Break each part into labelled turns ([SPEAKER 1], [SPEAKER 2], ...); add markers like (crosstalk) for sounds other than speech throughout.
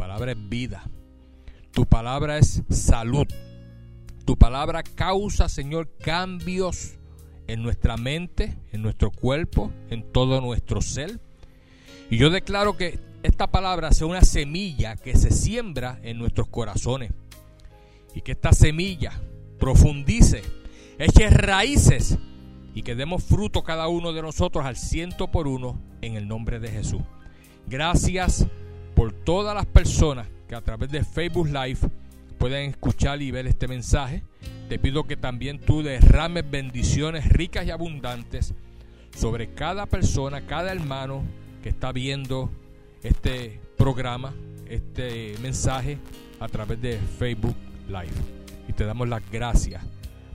[SPEAKER 1] palabra es vida. Tu palabra es salud. Tu palabra causa, Señor, cambios en nuestra mente, en nuestro cuerpo, en todo nuestro ser. Y yo declaro que esta palabra sea una semilla que se siembra en nuestros corazones. Y que esta semilla profundice, eche raíces y que demos fruto cada uno de nosotros al ciento por uno en el nombre de Jesús. Gracias por todas las personas que a través de Facebook Live pueden escuchar y ver este mensaje. Te pido que también tú derrames bendiciones ricas y abundantes sobre cada persona, cada hermano que está viendo este programa, este mensaje a través de Facebook Live. Y te damos las gracias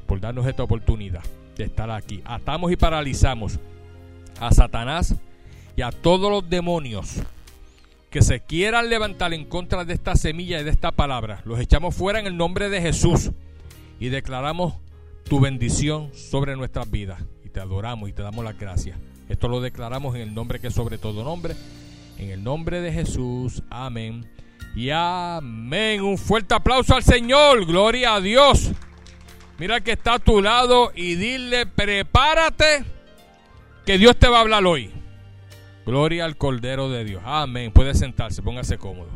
[SPEAKER 1] por darnos esta oportunidad de estar aquí. Atamos y paralizamos a Satanás y a todos los demonios que se quieran levantar en contra de esta semilla y de esta palabra. Los echamos fuera en el nombre de Jesús y declaramos tu bendición sobre nuestras vidas. Y te adoramos y te damos las gracias. Esto lo declaramos en el nombre que es sobre todo nombre. En el nombre de Jesús. Amén. Y amén. Un fuerte aplauso al Señor. Gloria a Dios. Mira que está a tu lado y dile, prepárate, que Dios te va a hablar hoy. Gloria al Cordero de Dios. Amén. Puede sentarse, póngase cómodo.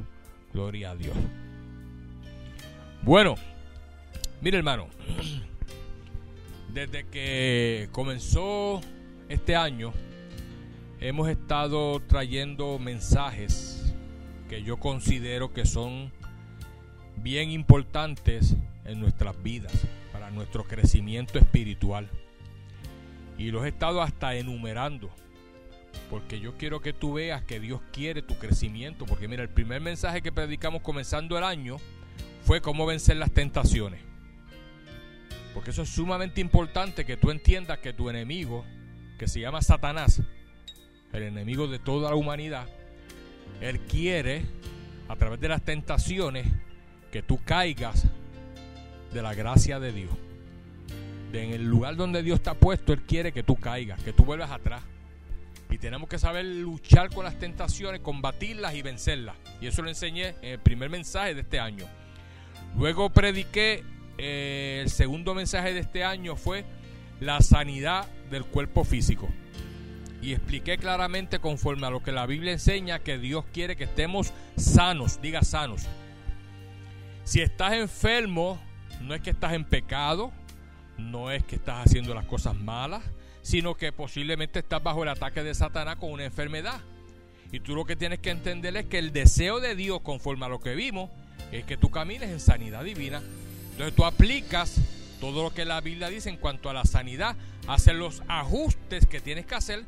[SPEAKER 1] Gloria a Dios. Bueno, mire hermano, (clears throat) desde que comenzó este año, hemos estado trayendo mensajes que yo considero que son bien importantes en nuestras vidas nuestro crecimiento espiritual. Y los he estado hasta enumerando. Porque yo quiero que tú veas que Dios quiere tu crecimiento. Porque mira, el primer mensaje que predicamos comenzando el año fue cómo vencer las tentaciones. Porque eso es sumamente importante que tú entiendas que tu enemigo, que se llama Satanás, el enemigo de toda la humanidad, él quiere, a través de las tentaciones, que tú caigas de la gracia de Dios. en el lugar donde Dios te ha puesto, Él quiere que tú caigas, que tú vuelvas atrás. Y tenemos que saber luchar con las tentaciones, combatirlas y vencerlas. Y eso lo enseñé en el primer mensaje de este año. Luego prediqué, eh, el segundo mensaje de este año fue la sanidad del cuerpo físico. Y expliqué claramente conforme a lo que la Biblia enseña que Dios quiere que estemos sanos, diga sanos. Si estás enfermo, no es que estás en pecado, no es que estás haciendo las cosas malas, sino que posiblemente estás bajo el ataque de Satanás con una enfermedad. Y tú lo que tienes que entender es que el deseo de Dios, conforme a lo que vimos, es que tú camines en sanidad divina. Entonces tú aplicas todo lo que la Biblia dice en cuanto a la sanidad, haces los ajustes que tienes que hacer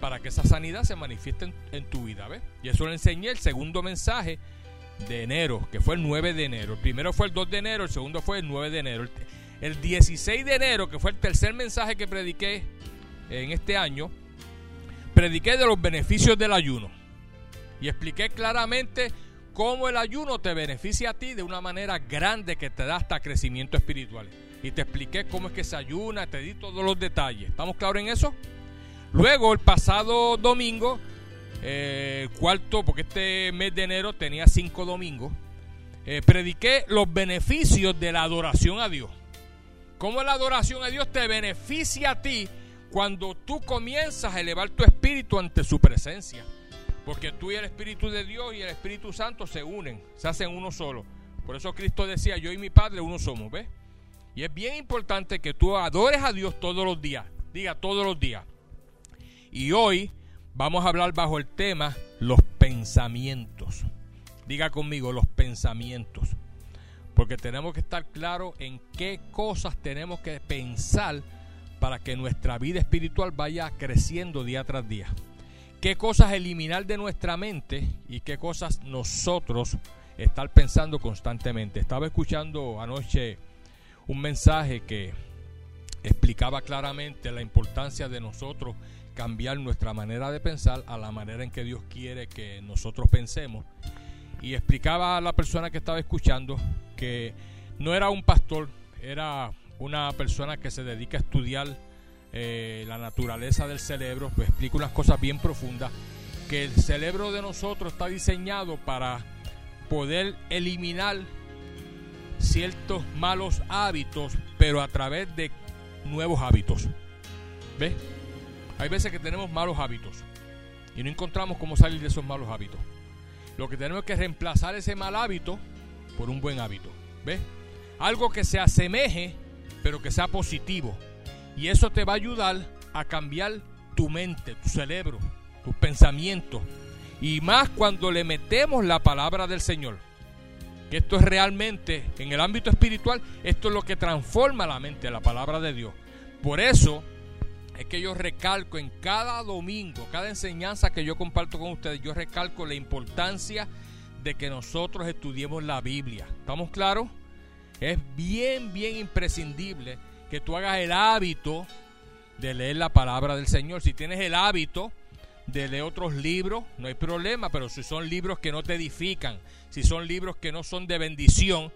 [SPEAKER 1] para que esa sanidad se manifieste en, tu vida. Y eso lo enseñé el segundo mensaje de enero, que fue el 9 de enero. El primero fue el 2 de enero, el segundo fue el 9 de enero. El 16 de enero, que fue el tercer mensaje que prediqué en este año, prediqué de los beneficios del ayuno. Y expliqué claramente cómo el ayuno te beneficia a ti de una manera grande que te da hasta crecimiento espiritual. Y te expliqué cómo es que se ayuna, te di todos los detalles. ¿Estamos claros en eso? Luego, el pasado domingo, eh, cuarto, porque este mes de enero tenía cinco domingos, eh, prediqué los beneficios de la adoración a Dios. Cómo la adoración a Dios te beneficia a ti cuando tú comienzas a elevar tu espíritu ante su presencia. Porque tú y el Espíritu de Dios y el Espíritu Santo se unen, se hacen uno solo. Por eso Cristo decía, yo y mi Padre uno somos, ¿ves? Y es bien importante que tú adores a Dios todos los días. Diga todos los días. Y hoy vamos a hablar bajo el tema los pensamientos. Diga conmigo, los pensamientos. Porque tenemos que estar claros en qué cosas tenemos que pensar para que nuestra vida espiritual vaya creciendo día tras día. Qué cosas eliminar de nuestra mente y qué cosas nosotros estar pensando constantemente. Estaba escuchando anoche un mensaje que explicaba claramente la importancia de nosotros cambiar nuestra manera de pensar a la manera en que Dios quiere que nosotros pensemos. Y explicaba a la persona que estaba escuchando que no era un pastor, era una persona que se dedica a estudiar eh, la naturaleza del cerebro, pues explica unas cosas bien profundas, que el cerebro de nosotros está diseñado para poder eliminar ciertos malos hábitos, pero a través de nuevos hábitos. ¿Ves? Hay veces que tenemos malos hábitos y no encontramos cómo salir de esos malos hábitos. Lo que tenemos que reemplazar ese mal hábito por un buen hábito. ¿Ves? Algo que se asemeje, pero que sea positivo. Y eso te va a ayudar a cambiar tu mente, tu cerebro, tus pensamientos. Y más cuando le metemos la palabra del Señor. Que esto es realmente, en el ámbito espiritual, esto es lo que transforma la mente, la palabra de Dios. Por eso es que yo recalco en cada domingo, cada enseñanza que yo comparto con ustedes, yo recalco la importancia de que nosotros estudiemos la Biblia. ¿Estamos claros? Es bien, bien imprescindible que tú hagas el hábito de leer la palabra del Señor. Si tienes el hábito de leer otros libros, no hay problema, pero si son libros que no te edifican, si son libros que no son de bendición,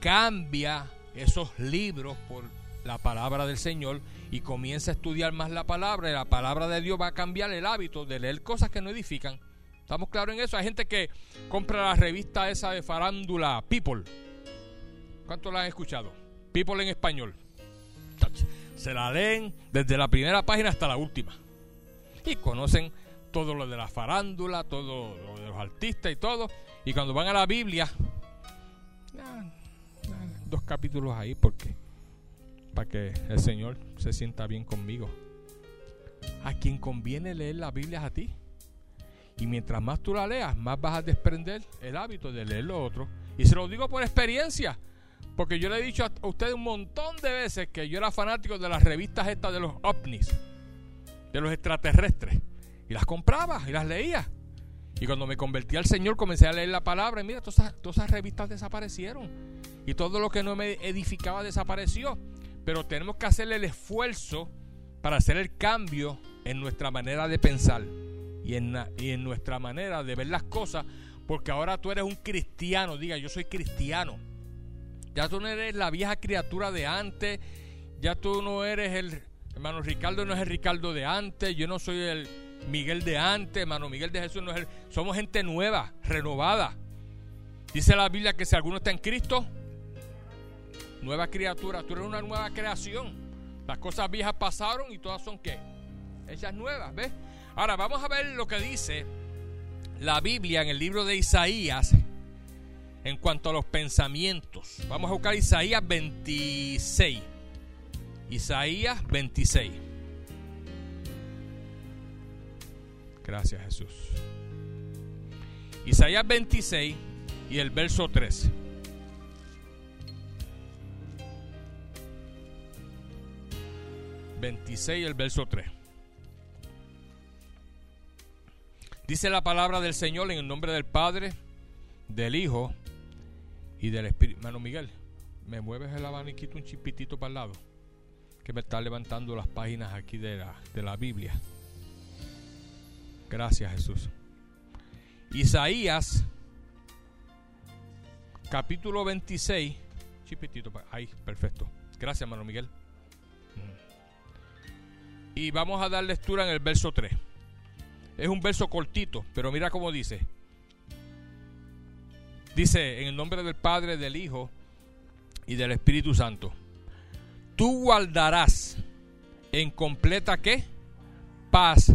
[SPEAKER 1] cambia esos libros por la palabra del Señor y comienza a estudiar más la palabra y la palabra de Dios va a cambiar el hábito de leer cosas que no edifican. ¿Estamos claros en eso? Hay gente que compra la revista esa de farándula People. ¿Cuánto la han escuchado? People en español. Se la leen desde la primera página hasta la última. Y conocen todo lo de la farándula, todo lo de los artistas y todo. Y cuando van a la Biblia, dos capítulos ahí porque para que el Señor se sienta bien conmigo. A quien conviene leer la Biblia es a ti. Y mientras más tú la leas, más vas a desprender el hábito de leer lo otro. Y se lo digo por experiencia. Porque yo le he dicho a ustedes un montón de veces que yo era fanático de las revistas estas de los ovnis, de los extraterrestres. Y las compraba y las leía. Y cuando me convertí al Señor comencé a leer la palabra y mira, todas todas esas revistas desaparecieron. Y todo lo que no me edificaba desapareció. Pero tenemos que hacer el esfuerzo para hacer el cambio en nuestra manera de pensar y en, y en nuestra manera de ver las cosas, porque ahora tú eres un cristiano, diga, yo soy cristiano. Ya tú no eres la vieja criatura de antes, ya tú no eres el hermano Ricardo no es el Ricardo de antes, yo no soy el Miguel de antes, hermano Miguel de Jesús no es el, somos gente nueva, renovada. Dice la Biblia que si alguno está en Cristo, nueva criatura, tú eres una nueva creación. Las cosas viejas pasaron y todas son qué? Hechas nuevas, ¿ves? Ahora vamos a ver lo que dice la Biblia en el libro de Isaías en cuanto a los pensamientos. Vamos a buscar Isaías 26. Isaías 26. Gracias Jesús. Isaías 26 y el verso 3. ...26 el verso 3... Dice la palabra del Señor en el nombre del Padre, del Hijo y del Espíritu. Mano Miguel, ¿me mueves el abaniquito un chipitito para el lado? Que me está levantando las páginas aquí de la, de la Biblia. Gracias Jesús. Isaías, capítulo 26. Chipitito, ahí, perfecto. Gracias, hermano Miguel. Y vamos a dar lectura en el verso 3. Es un verso cortito, pero mira cómo dice. Dice, en el nombre del Padre, del Hijo y del Espíritu Santo. Tú guardarás en completa? Paz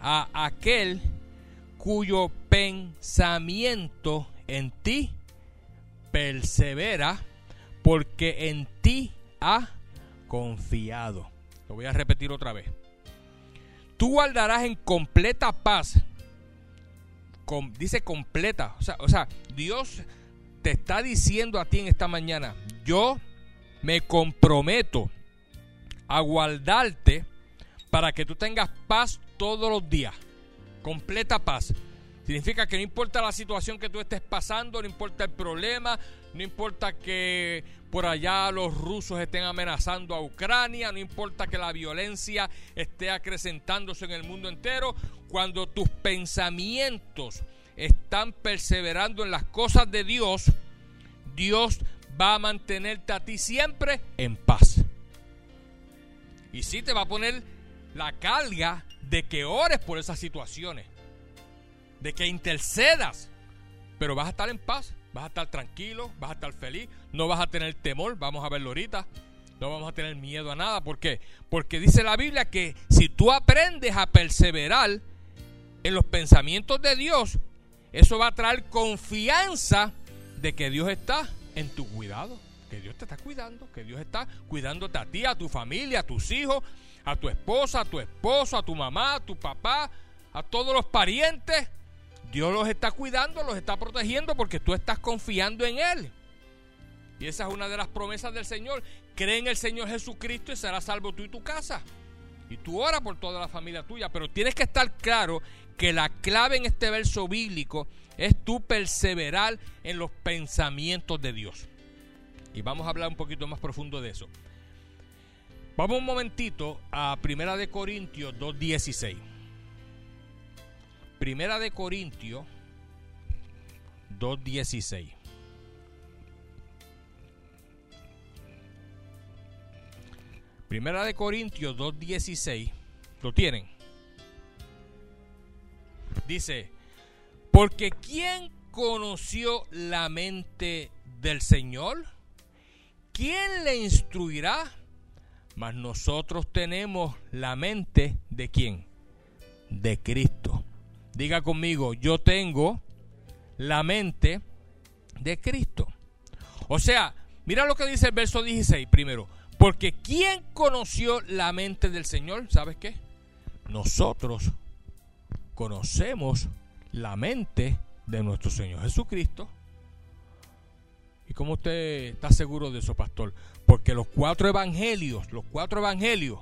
[SPEAKER 1] a aquel cuyo pensamiento en ti persevera porque en ti ha confiado. Lo voy a repetir otra vez. Tú guardarás en completa paz dice completa. O sea, o sea, Dios te está diciendo a ti en esta mañana, yo me comprometo a guardarte para que tú tengas paz todos los días. Completa paz. Significa que no importa la situación que tú estés pasando, no importa el problema, no importa que por allá los rusos estén amenazando a Ucrania, no importa que la violencia esté acrecentándose en el mundo entero, cuando tus pensamientos están perseverando en las cosas de Dios, Dios va a mantenerte a ti siempre en paz. Y sí te va a poner la carga de que ores por esas situaciones de que intercedas pero vas a estar en paz, vas a estar tranquilo, vas a estar feliz, no vas a tener temor, vamos a verlo ahorita. No vamos a tener miedo a nada. ¿Por qué? Porque dice la Biblia que si tú aprendes a perseverar en los pensamientos de Dios, eso va a traer confianza de que Dios está en tu cuidado, que Dios te está cuidando, que Dios está cuidándote a ti, a tu familia, a tus hijos, a tu esposa, a tu esposo, a tu mamá, a tu papá, a todos los parientes. Dios los está cuidando, los está protegiendo porque tú estás confiando en Él. Y esa es una de las promesas del Señor. Cree en el Señor Jesucristo y serás salvo tú y tu casa. Y tú ora por toda la familia tuya. Pero tienes que estar claro que la clave en este verso bíblico es tú perseverar en los pensamientos de Dios. Y vamos a hablar un poquito más profundo de eso. Vamos un momentito a Primera de Corintios 2.16. Primera de Corintios 2.16. Primera de Corintios 2.16. ¿Lo tienen? Dice, porque ¿quién conoció la mente del Señor? ¿Quién le instruirá? Mas nosotros tenemos la mente de quién? De Cristo. Diga conmigo, yo tengo la mente de Cristo. O sea, mira lo que dice el verso 16 primero. Porque ¿quién conoció la mente del Señor? ¿Sabes qué? Nosotros conocemos la mente de nuestro Señor Jesucristo. ¿Y cómo usted está seguro de eso, pastor? Porque los cuatro evangelios, los cuatro evangelios,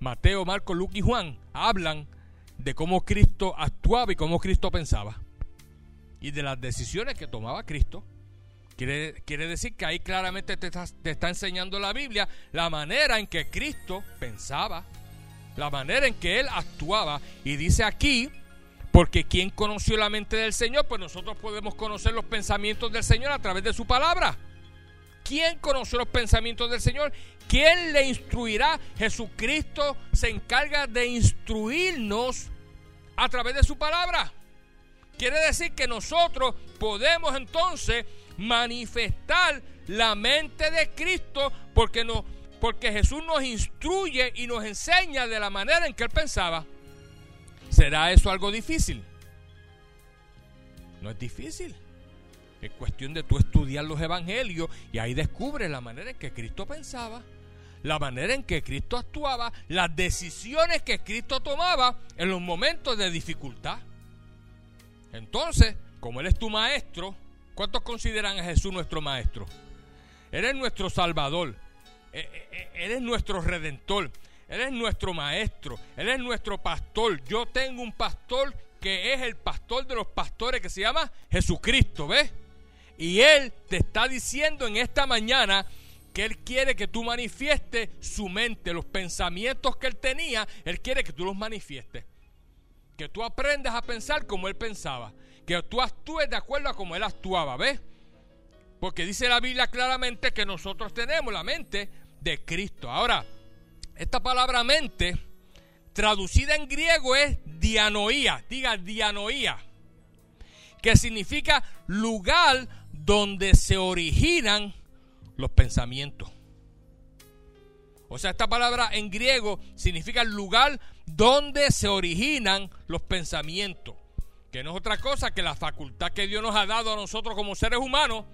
[SPEAKER 1] Mateo, Marcos, Lucas y Juan, hablan de cómo Cristo actuaba y cómo Cristo pensaba. Y de las decisiones que tomaba Cristo. Quiere, decir que ahí claramente te te está enseñando la Biblia la manera en que Cristo pensaba, la manera en que Él actuaba. Y dice aquí porque quien conoció la mente del Señor, pues nosotros podemos conocer los pensamientos del Señor a través de su palabra. ¿Quién conoció los pensamientos del Señor? ¿Quién le instruirá? Jesucristo se encarga de instruirnos a través de su palabra. Quiere decir que nosotros podemos entonces manifestar la mente de Cristo porque, no, porque Jesús nos instruye y nos enseña de la manera en que él pensaba. ¿Será eso algo difícil? No es difícil. Es cuestión de tú estudiar los evangelios y ahí descubres la manera en que Cristo pensaba, la manera en que Cristo actuaba, las decisiones que Cristo tomaba en los momentos de dificultad. Entonces, como Él es tu maestro, ¿cuántos consideran a Jesús nuestro maestro? Él es nuestro Salvador, Él es nuestro Redentor, él es nuestro maestro, Él es nuestro pastor. Yo tengo un pastor que es el pastor de los pastores que se llama Jesucristo, ¿ves? Y Él te está diciendo en esta mañana que Él quiere que tú manifiestes su mente, los pensamientos que Él tenía, Él quiere que tú los manifiestes. Que tú aprendas a pensar como Él pensaba. Que tú actúes de acuerdo a como Él actuaba, ¿ves? Porque dice la Biblia claramente que nosotros tenemos la mente de Cristo. Ahora, esta palabra mente, traducida en griego, es dianoía. Diga dianoía. Que significa lugar donde se originan los pensamientos. O sea, esta palabra en griego significa lugar donde se originan los pensamientos. Que no es otra cosa que la facultad que Dios nos ha dado a nosotros como seres humanos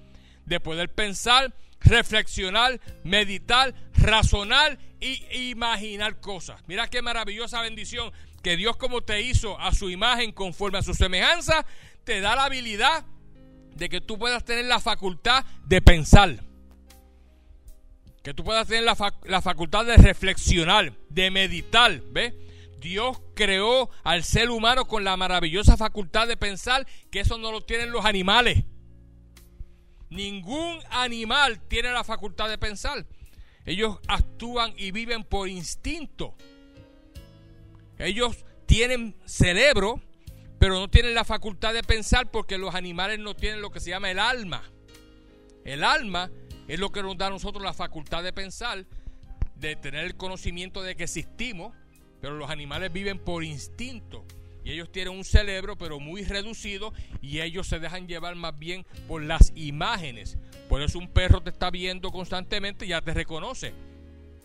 [SPEAKER 1] de poder pensar, reflexionar, meditar, razonar y imaginar cosas. Mira qué maravillosa bendición que Dios como te hizo a su imagen conforme a su semejanza, te da la habilidad de que tú puedas tener la facultad de pensar. Que tú puedas tener la, la facultad de reflexionar, de meditar, ¿ves? Dios creó al ser humano con la maravillosa facultad de pensar que eso no lo tienen los animales. Ningún animal tiene la facultad de pensar. Ellos actúan y viven por instinto. Ellos tienen cerebro, pero no tienen la facultad de pensar porque los animales no tienen lo que se llama el alma. El alma es lo que nos da a nosotros la facultad de pensar, de tener el conocimiento de que existimos, pero los animales viven por instinto. Y ellos tienen un cerebro pero muy reducido y ellos se dejan llevar más bien por las imágenes. Por eso un perro te está viendo constantemente y ya te reconoce.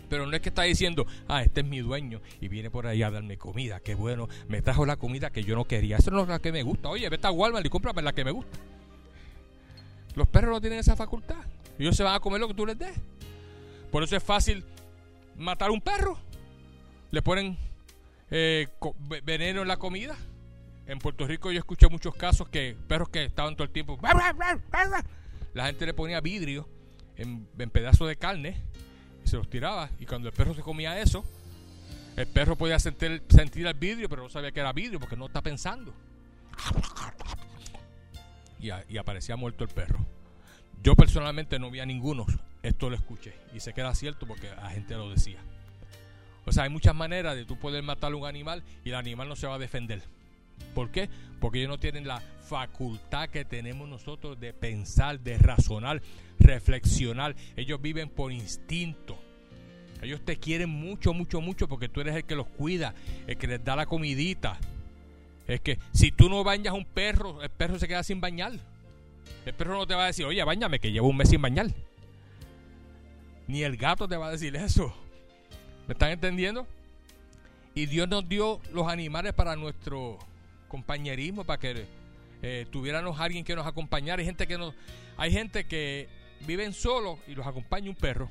[SPEAKER 1] Pero no es que está diciendo, ah, este es mi dueño y viene por ahí a darme comida, qué bueno, me trajo la comida que yo no quería. Esa no es la que me gusta. Oye, vete a Walmart y cómprame la que me gusta. Los perros no tienen esa facultad. Ellos se van a comer lo que tú les des. Por eso es fácil matar a un perro. Le ponen eh, veneno en la comida. En Puerto Rico yo escuché muchos casos que perros que estaban todo el tiempo. La gente le ponía vidrio en, pedazos de carne y se los tiraba. Y cuando el perro se comía eso, el perro podía sentir, sentir el vidrio, pero no sabía que era vidrio porque no está pensando. Y, aparecía muerto el perro. Yo personalmente no vi a ninguno. Esto lo escuché. Y se queda cierto porque la gente lo decía. O sea, hay muchas maneras de tú poder matar a un animal y el animal no se va a defender. ¿Por qué? Porque ellos no tienen la facultad que tenemos nosotros de pensar, de razonar, reflexionar. Ellos viven por instinto. Ellos te quieren mucho, mucho, mucho porque tú eres el que los cuida, el que les da la comidita. Es que si tú no bañas a un perro, el perro se queda sin bañar. El perro no te va a decir, oye, bañame, que llevo un mes sin bañar. Ni el gato te va a decir eso. ¿Me están entendiendo? Y Dios nos dio los animales para nuestro compañerismo, para que eh, tuviéramos alguien que nos acompañara. Hay gente que, no, hay gente que viven solos y los acompaña un perro.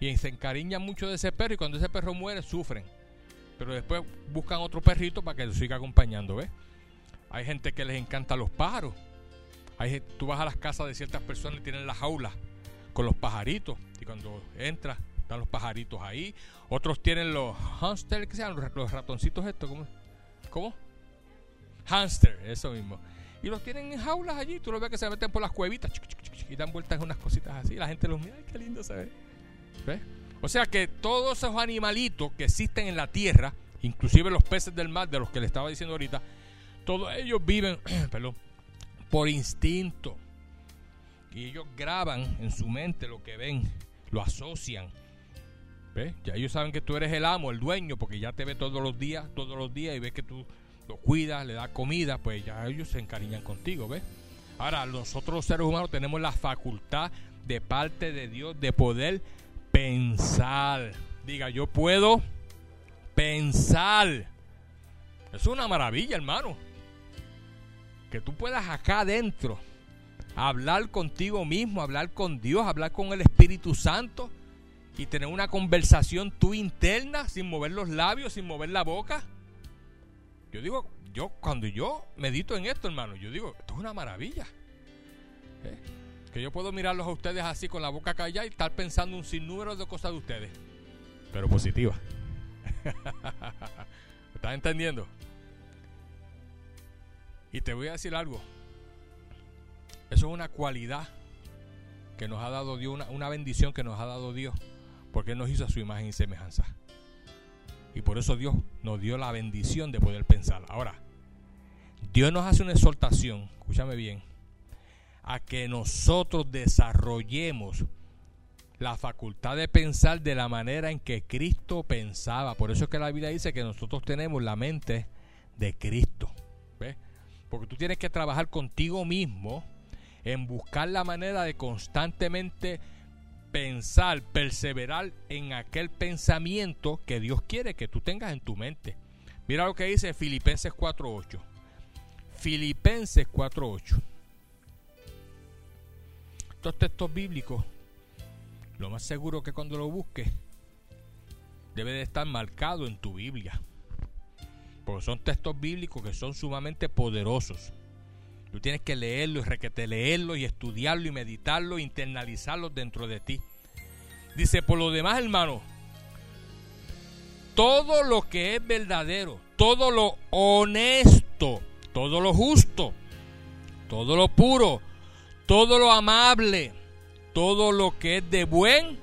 [SPEAKER 1] Y se encariñan mucho de ese perro y cuando ese perro muere sufren. Pero después buscan otro perrito para que lo siga acompañando, ¿ves? Hay gente que les encanta los pájaros. Hay, tú vas a las casas de ciertas personas y tienen las jaulas con los pajaritos. Y cuando entras están los pajaritos ahí. Otros tienen los hamsters, que sean los ratoncitos estos, ¿cómo? ¿Cómo? Hamster, eso mismo. Y los tienen en jaulas allí, tú los ves que se meten por las cuevitas y dan vueltas en unas cositas así. La gente los mira, qué lindo se ve. ¿Ves? O sea que todos esos animalitos que existen en la tierra, inclusive los peces del mar, de los que le estaba diciendo ahorita, todos ellos viven, (clears throat) perdón, por instinto. Y ellos graban en su mente lo que ven, lo asocian. Ya ellos saben que tú eres el amo, el dueño, porque ya te ve todos los días, todos los días y ves que tú lo cuidas, le das comida, pues ya ellos se encariñan contigo, ¿ves? Ahora, nosotros los seres humanos tenemos la facultad de parte de Dios de poder pensar. Diga, yo puedo pensar. Es una maravilla, hermano. Que tú puedas acá adentro hablar contigo mismo, hablar con Dios, hablar con el Espíritu Santo y tener una conversación tú interna sin mover los labios, sin mover la boca. Yo digo, yo cuando yo medito en esto, hermano, yo digo, esto es una maravilla. ¿Eh? Que yo puedo mirarlos a ustedes así con la boca callada y estar pensando un sinnúmero de cosas de ustedes. Pero positiva. (laughs) ¿Estás entendiendo? Y te voy a decir algo. Eso es una cualidad que nos ha dado Dios, una, una bendición que nos ha dado Dios porque Él nos hizo a su imagen y semejanza. Y por eso Dios nos dio la bendición de poder pensar. Ahora, Dios nos hace una exhortación, escúchame bien, a que nosotros desarrollemos la facultad de pensar de la manera en que Cristo pensaba. Por eso es que la Biblia dice que nosotros tenemos la mente de Cristo. ¿Ves? Porque tú tienes que trabajar contigo mismo en buscar la manera de constantemente pensar, perseverar en aquel pensamiento que Dios quiere que tú tengas en tu mente. Mira lo que dice Filipenses 4.8. Filipenses 4.8. Estos textos bíblicos, lo más seguro que cuando lo busques, debe de estar marcado en tu Biblia. Porque son textos bíblicos que son sumamente poderosos. Tú tienes que leerlo y requete leerlo y estudiarlo y meditarlo, e internalizarlo dentro de ti. Dice, por lo demás, hermano, todo lo que es verdadero, todo lo honesto, todo lo justo, todo lo puro, todo lo amable, todo lo que es de buen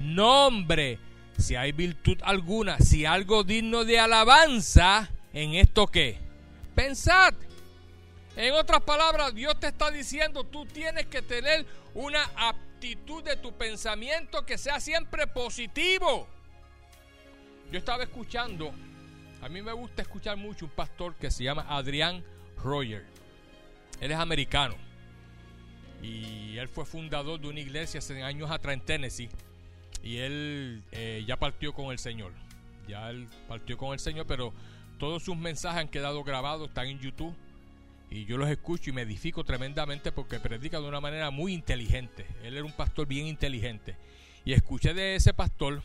[SPEAKER 1] nombre, si hay virtud alguna, si algo digno de alabanza, en esto que pensad. En otras palabras, Dios te está diciendo, tú tienes que tener una aptitud de tu pensamiento que sea siempre positivo. Yo estaba escuchando A mí me gusta escuchar mucho un pastor que se llama Adrián Roger. Él es americano. Y él fue fundador de una iglesia hace años atrás en Tennessee. Y él eh, ya partió con el Señor. Ya él partió con el Señor, pero todos sus mensajes han quedado grabados, están en YouTube. Y yo los escucho y me edifico tremendamente porque predica de una manera muy inteligente. Él era un pastor bien inteligente. Y escuché de ese pastor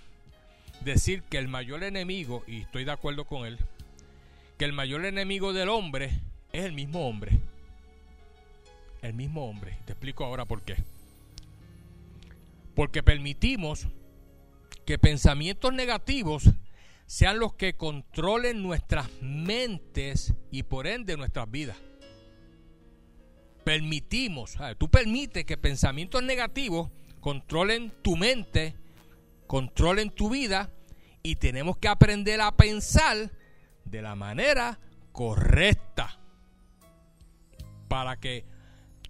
[SPEAKER 1] decir que el mayor enemigo, y estoy de acuerdo con él, que el mayor enemigo del hombre es el mismo hombre. El mismo hombre. Te explico ahora por qué. Porque permitimos que pensamientos negativos sean los que controlen nuestras mentes y por ende nuestras vidas. Permitimos, tú permites que pensamientos negativos controlen tu mente, controlen tu vida y tenemos que aprender a pensar de la manera correcta para que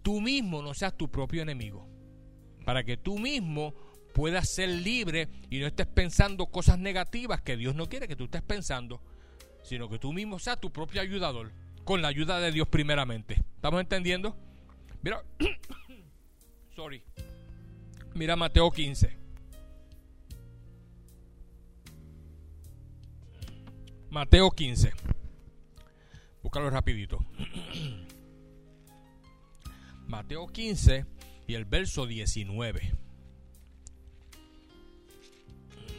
[SPEAKER 1] tú mismo no seas tu propio enemigo, para que tú mismo puedas ser libre y no estés pensando cosas negativas que Dios no quiere que tú estés pensando, sino que tú mismo seas tu propio ayudador, con la ayuda de Dios primeramente. ¿Estamos entendiendo? Mira, (coughs) sorry. Mira Mateo 15. Mateo 15. Búscalo rapidito. (coughs) Mateo 15 y el verso 19.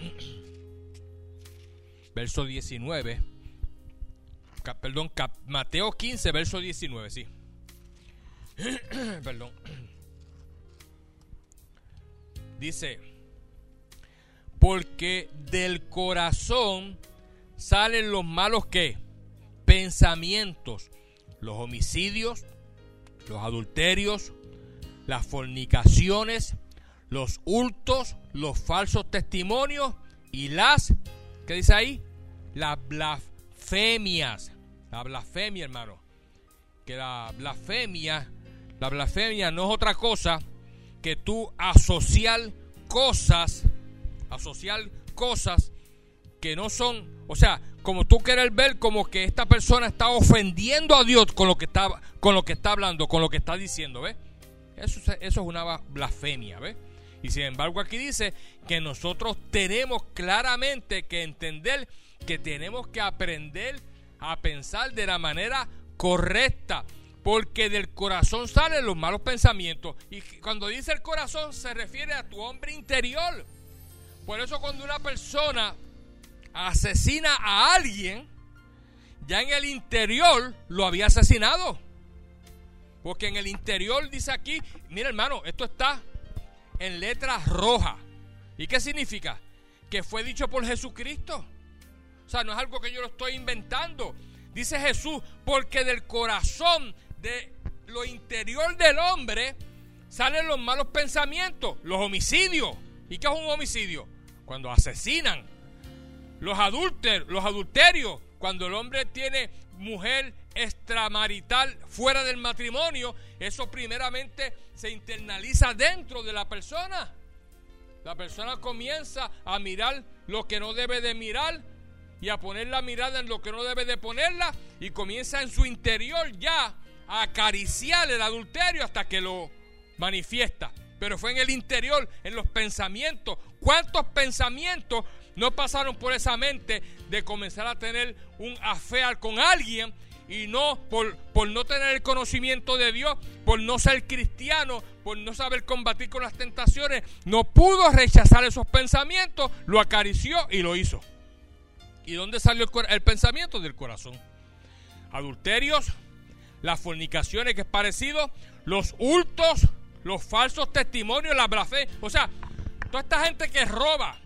[SPEAKER 1] (coughs) Verso 19. perdón, Mateo 15, verso 19, sí. (coughs) perdón. Dice, porque del corazón salen los malos que pensamientos, los homicidios, los adulterios, las fornicaciones, los hurtos, los falsos testimonios y las, ¿qué dice ahí? Las blasfemias. La blasfemia, hermano. Que la blasfemia, la blasfemia no es otra cosa que tú asociar cosas, asociar cosas que no son, o sea, como tú quieres ver como que esta persona está ofendiendo a Dios con lo que está, con lo que está hablando, con lo que está diciendo, ¿ves? Eso, eso es una blasfemia, ¿ves? Y sin embargo aquí dice que nosotros tenemos claramente que entender que tenemos que aprender a pensar de la manera correcta. Porque del corazón salen los malos pensamientos. Y cuando dice el corazón se refiere a tu hombre interior. Por eso cuando una persona asesina a alguien, ya en el interior lo había asesinado. Porque en el interior dice aquí, mira hermano, esto está en letras rojas. ¿Y qué significa? Que fue dicho por Jesucristo. O sea, no es algo que yo lo estoy inventando. Dice Jesús, porque del corazón de lo interior del hombre salen los malos pensamientos, los homicidios. ¿Y qué es un homicidio? Cuando asesinan, los adúlteros, los adulterios, cuando el hombre tiene mujer extramarital fuera del matrimonio, eso primeramente se internaliza dentro de la persona. La persona comienza a mirar lo que no debe de mirar y a poner la mirada en lo que no debe de ponerla y comienza en su interior ya acariciar el adulterio hasta que lo manifiesta. Pero fue en el interior, en los pensamientos. ¿Cuántos pensamientos no pasaron por esa mente de comenzar a tener un afear con alguien y no por, por no tener el conocimiento de Dios, por no ser cristiano, por no saber combatir con las tentaciones, no pudo rechazar esos pensamientos, lo acarició y lo hizo. ¿Y dónde salió el, el pensamiento? Del corazón. Adulterios, las fornicaciones que es parecido, los hurtos, los falsos testimonios, la blasfemia. O sea, toda esta gente que roba,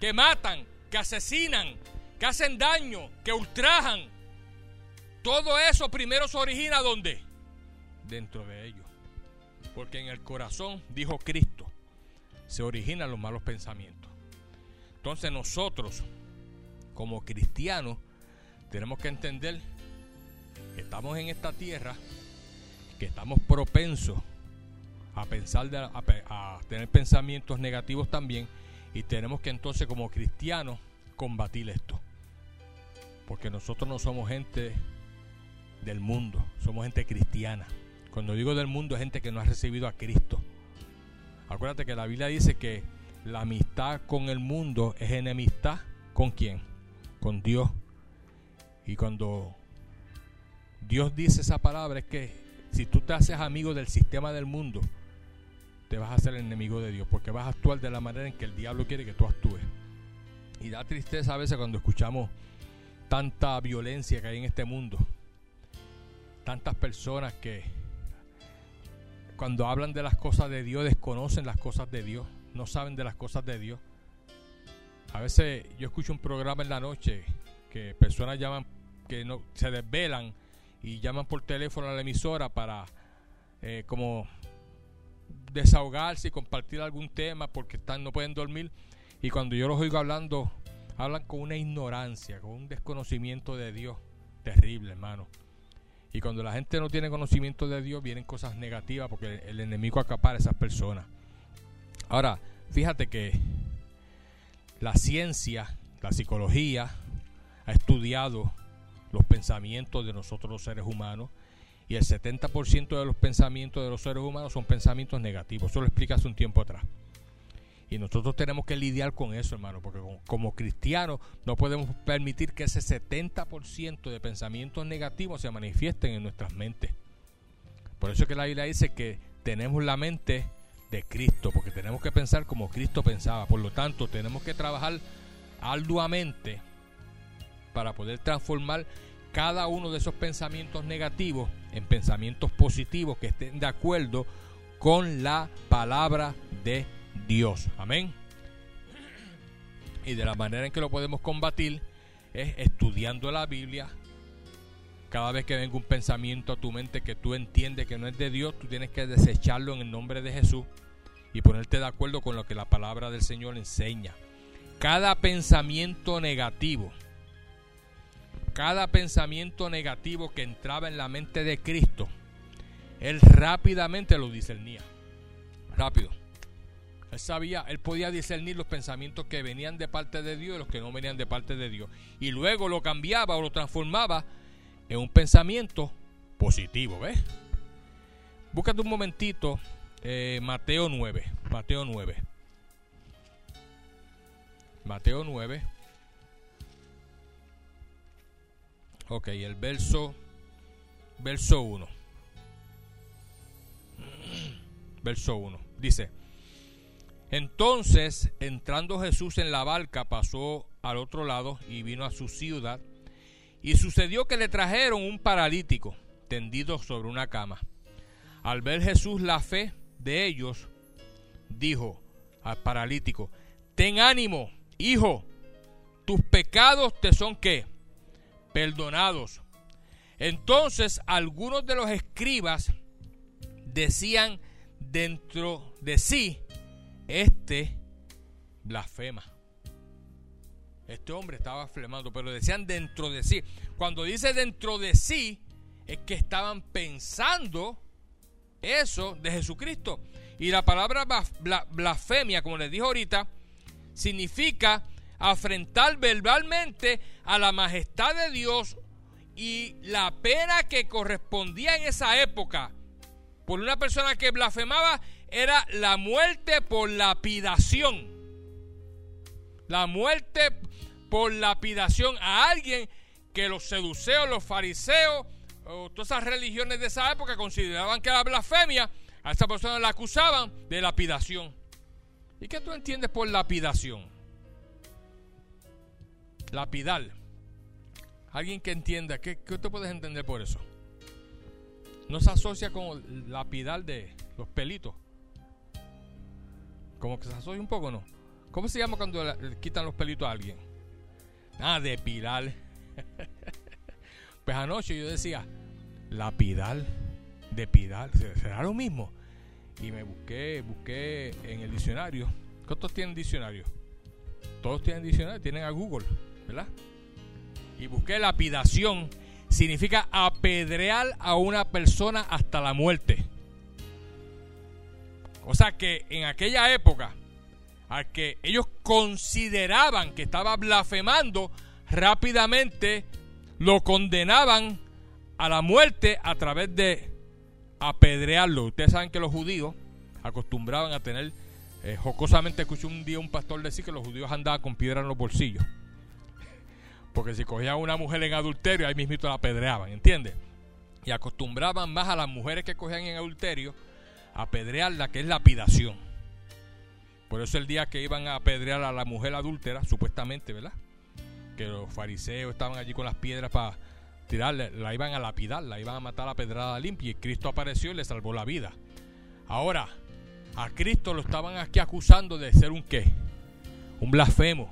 [SPEAKER 1] que matan, que asesinan, que hacen daño, que ultrajan. Todo eso primero se origina ¿dónde? Dentro de ellos. Porque en el corazón, dijo Cristo, se originan los malos pensamientos. Entonces nosotros, como cristianos, tenemos que entender estamos en esta tierra, que estamos propensos a pensar, a tener pensamientos negativos también y tenemos que entonces como cristianos combatir esto. Porque nosotros no somos gente del mundo, somos gente cristiana. Cuando digo del mundo es gente que no ha recibido a Cristo. Acuérdate que la Biblia dice que la amistad con el mundo es enemistad con quién? Con Dios. Y cuando Dios dice esa palabra es que si tú te haces amigo del sistema del mundo, te vas a hacer enemigo de Dios, porque vas a actuar de la manera en que el diablo quiere que tú actúes. Y da tristeza a veces cuando escuchamos tanta violencia que hay en este mundo. Tantas personas que cuando hablan de las cosas de Dios desconocen las cosas de Dios, no saben de las cosas de Dios. A veces yo escucho un programa en la noche que personas llaman que no se desvelan y llaman por teléfono a la emisora para eh, como desahogarse y compartir algún tema porque están no pueden dormir y cuando yo los oigo hablando hablan con una ignorancia, con un desconocimiento de Dios terrible, hermano. Y cuando la gente no tiene conocimiento de Dios, vienen cosas negativas porque el enemigo acapara a esas personas. Ahora, fíjate que la ciencia, la psicología, ha estudiado los pensamientos de nosotros los seres humanos y el 70% de los pensamientos de los seres humanos son pensamientos negativos. Eso lo explica hace un tiempo atrás. Y nosotros tenemos que lidiar con eso, hermano, porque como, cristianos no podemos permitir que ese 70% de pensamientos negativos se manifiesten en nuestras mentes. Por eso es que la Biblia dice que tenemos la mente de Cristo, porque tenemos que pensar como Cristo pensaba. Por lo tanto, tenemos que trabajar arduamente para poder transformar cada uno de esos pensamientos negativos en pensamientos positivos que estén de acuerdo con la palabra de Dios. Amén. Y de la manera en que lo podemos combatir es estudiando la Biblia. Cada vez que venga un pensamiento a tu mente que tú entiendes que no es de Dios, tú tienes que desecharlo en el nombre de Jesús y ponerte de acuerdo con lo que la palabra del Señor enseña. Cada pensamiento negativo, cada pensamiento negativo que entraba en la mente de Cristo, él rápidamente lo discernía. Rápido. Él sabía, él podía discernir los pensamientos que venían de parte de Dios y los que no venían de parte de Dios. Y luego lo cambiaba o lo transformaba en un pensamiento positivo, ¿ves? Búscate un momentito eh, Mateo 9. Mateo 9. Mateo 9. Ok, el verso, verso 1. Verso 1. Dice, entonces, entrando Jesús en la barca, pasó al otro lado y vino a su ciudad. Y sucedió que le trajeron un paralítico tendido sobre una cama. Al ver Jesús la fe de ellos, dijo al paralítico, ten ánimo, hijo, tus pecados te son que perdonados. Entonces algunos de los escribas decían dentro de sí, este blasfema. Este hombre estaba flemando, pero decían dentro de sí. Cuando dice dentro de sí, es que estaban pensando eso de Jesucristo. Y la palabra blasfemia, como les dijo ahorita, significa afrentar verbalmente a la majestad de Dios y la pena que correspondía en esa época por una persona que blasfemaba era la muerte por lapidación. La muerte por lapidación a alguien que los seduceos, los fariseos, o todas esas religiones de esa época consideraban que era blasfemia, a esa persona la acusaban de lapidación. ¿Y qué tú entiendes por lapidación? Lapidar. Alguien que entienda, ¿qué, qué tú puedes entender por eso? No se asocia con lapidar de los pelitos. Como que se asocia un poco, ¿no? ¿Cómo se llama cuando le quitan los pelitos a alguien? Ah, depilar. (laughs) pues anoche yo decía, lapidar, depidar, ¿será lo mismo? Y me busqué, busqué en el diccionario. ¿Cuántos tienen diccionario? Todos tienen diccionario, tienen a Google, ¿verdad? Y busqué lapidación. Significa apedrear a una persona hasta la muerte. O sea que en aquella época, al que ellos consideraban que estaba blasfemando, rápidamente lo condenaban a la muerte a través de apedrearlo. Ustedes saben que los judíos acostumbraban a tener, eh, jocosamente escuché un día un pastor decir que los judíos andaban con piedra en los bolsillos. Porque si cogían a una mujer en adulterio, ahí mismito la apedreaban, ¿entiendes? Y acostumbraban más a las mujeres que cogían en adulterio a apedrearla, que es lapidación. Por eso el día que iban a apedrear a la mujer adúltera, supuestamente, ¿verdad? Que los fariseos estaban allí con las piedras para tirarla, la iban a lapidar, la iban a matar a pedrada limpia y Cristo apareció y le salvó la vida. Ahora, a Cristo lo estaban aquí acusando de ser un qué? Un blasfemo.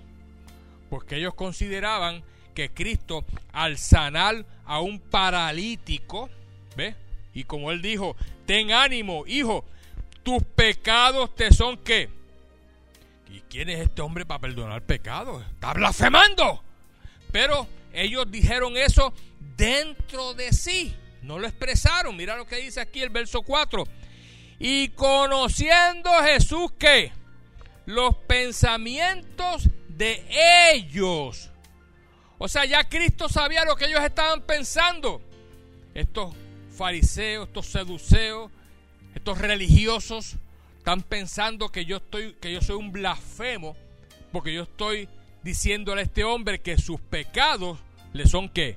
[SPEAKER 1] Porque ellos consideraban que Cristo al sanar a un paralítico, ¿ve? Y como él dijo, ten ánimo, hijo, tus pecados te son qué? ¿Y quién es este hombre para perdonar pecados? Está blasfemando. Pero ellos dijeron eso dentro de sí. No lo expresaron. Mira lo que dice aquí el verso 4. Y conociendo Jesús que los pensamientos de ellos. O sea, ya Cristo sabía lo que ellos estaban pensando. Estos fariseos, estos seduceos, estos religiosos están pensando que yo estoy que yo soy un blasfemo porque yo estoy diciéndole a este hombre que sus pecados le son qué?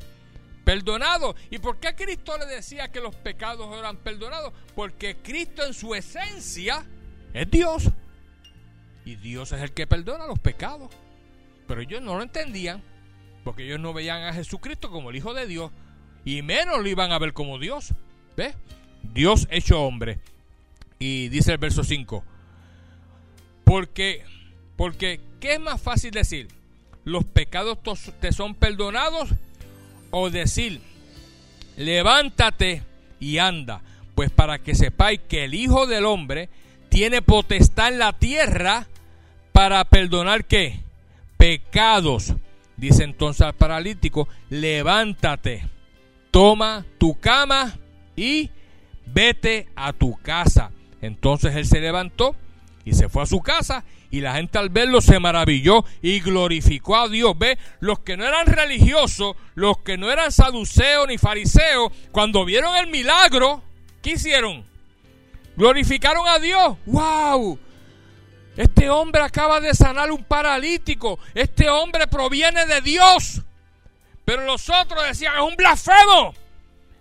[SPEAKER 1] Perdonados. ¿Y por qué Cristo le decía que los pecados eran perdonados? Porque Cristo en su esencia es Dios. Y Dios es el que perdona los pecados. Pero ellos no lo entendían. Porque ellos no veían a Jesucristo como el Hijo de Dios. Y menos lo iban a ver como Dios. ¿Ves? Dios hecho hombre. Y dice el verso 5. Porque, porque, ¿qué es más fácil decir? ¿Los pecados te son perdonados? O decir, levántate y anda. Pues para que sepáis que el Hijo del Hombre tiene potestad en la tierra para perdonar qué? Pecados. Dice entonces al paralítico, levántate, toma tu cama y vete a tu casa. Entonces él se levantó y se fue a su casa y la gente al verlo se maravilló y glorificó a Dios. Ve, los que no eran religiosos, los que no eran saduceos ni fariseos, cuando vieron el milagro, ¿qué hicieron? Glorificaron a Dios. ¡Wow! Este hombre acaba de sanar un paralítico. Este hombre proviene de Dios. Pero los otros decían, es un blasfemo.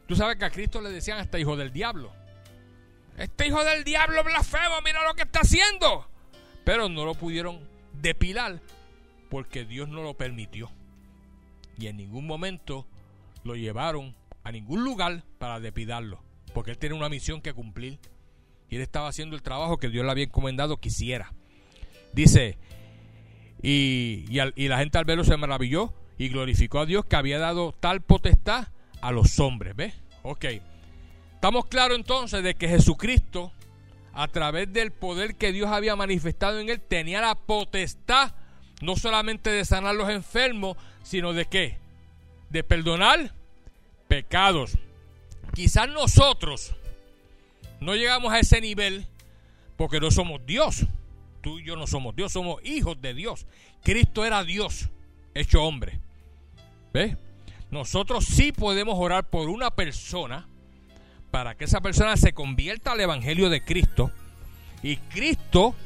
[SPEAKER 1] Tú sabes que a Cristo le decían hasta hijo del diablo. Este hijo del diablo blasfemo, mira lo que está haciendo. Pero no lo pudieron depilar porque Dios no lo permitió. Y en ningún momento lo llevaron a ningún lugar para depilarlo. Porque él tiene una misión que cumplir. Y él estaba haciendo el trabajo que Dios le había encomendado que hiciera. Dice, y, y la gente al verlo se maravilló y glorificó a Dios que había dado tal potestad a los hombres. ¿Ves? Ok. Estamos claros entonces de que Jesucristo, a través del poder que Dios había manifestado en él, tenía la potestad no solamente de sanar los enfermos, sino de qué? De perdonar pecados. Quizás nosotros no llegamos a ese nivel porque no somos Dios. Tú y yo no somos Dios, somos hijos de Dios. Cristo era Dios, hecho hombre. ¿Ves? Nosotros sí podemos orar por una persona para que esa persona se convierta al Evangelio de Cristo. Y Cristo,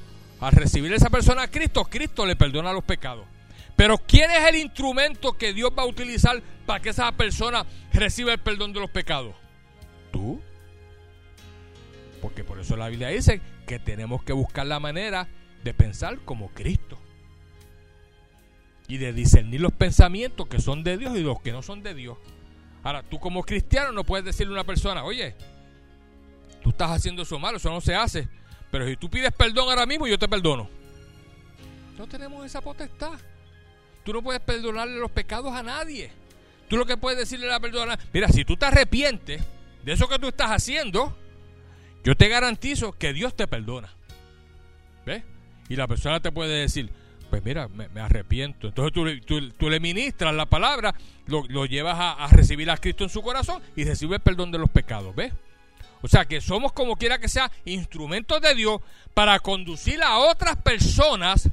[SPEAKER 1] al recibir a esa persona a Cristo, Cristo le perdona los pecados. Pero ¿quién es el instrumento que Dios va a utilizar para que esa persona reciba el perdón de los pecados? Tú. Porque por eso la Biblia dice que tenemos que buscar la manera de pensar como Cristo. Y de discernir los pensamientos que son de Dios y los que no son de Dios. Ahora, tú como cristiano no puedes decirle a una persona, oye, tú estás haciendo eso malo, eso no se hace. Pero si tú pides perdón ahora mismo, yo te perdono. No tenemos esa potestad. Tú no puedes perdonarle los pecados a nadie. Tú lo que puedes decirle a la persona, mira, si tú te arrepientes de eso que tú estás haciendo, yo te garantizo que Dios te perdona. ¿Ves? Y la persona te puede decir, pues mira, me, arrepiento. Entonces tú, le ministras la palabra, lo, llevas a, recibir a Cristo en su corazón y recibe el perdón de los pecados, ¿ves? O sea que somos como quiera que sea instrumentos de Dios para conducir a otras personas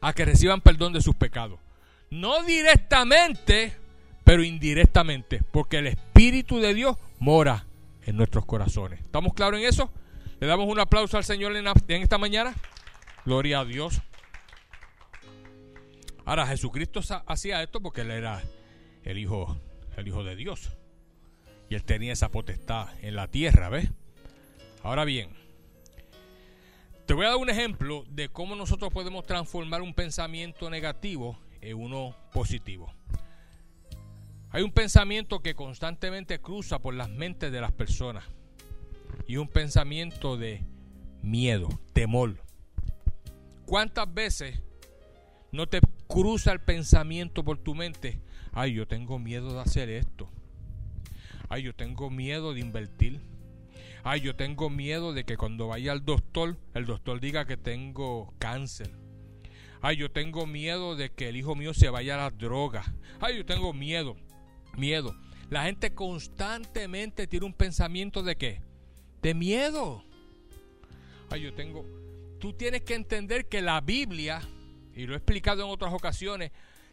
[SPEAKER 1] a que reciban perdón de sus pecados. No directamente, pero indirectamente, porque el Espíritu de Dios mora en nuestros corazones. ¿Estamos claros en eso? Le damos un aplauso al Señor en, esta mañana. Gloria a Dios. Ahora Jesucristo hacía esto porque él era el hijo, el hijo de Dios. Y él tenía esa potestad en la tierra, ¿ves? Ahora bien, te voy a dar un ejemplo de cómo nosotros podemos transformar un pensamiento negativo en uno positivo. Hay un pensamiento que constantemente cruza por las mentes de las personas y un pensamiento de miedo, temor. ¿Cuántas veces no te cruza el pensamiento por tu mente? Ay, yo tengo miedo de hacer esto. Ay, yo tengo miedo de invertir. Ay, yo tengo miedo de que cuando vaya al doctor, el doctor diga que tengo cáncer. Ay, yo tengo miedo de que el hijo mío se vaya a las drogas. Ay, yo tengo miedo, miedo. La gente constantemente tiene un pensamiento de qué? De miedo. Ay, yo tengo... Tú tienes que entender que la Biblia, y lo he explicado en otras ocasiones,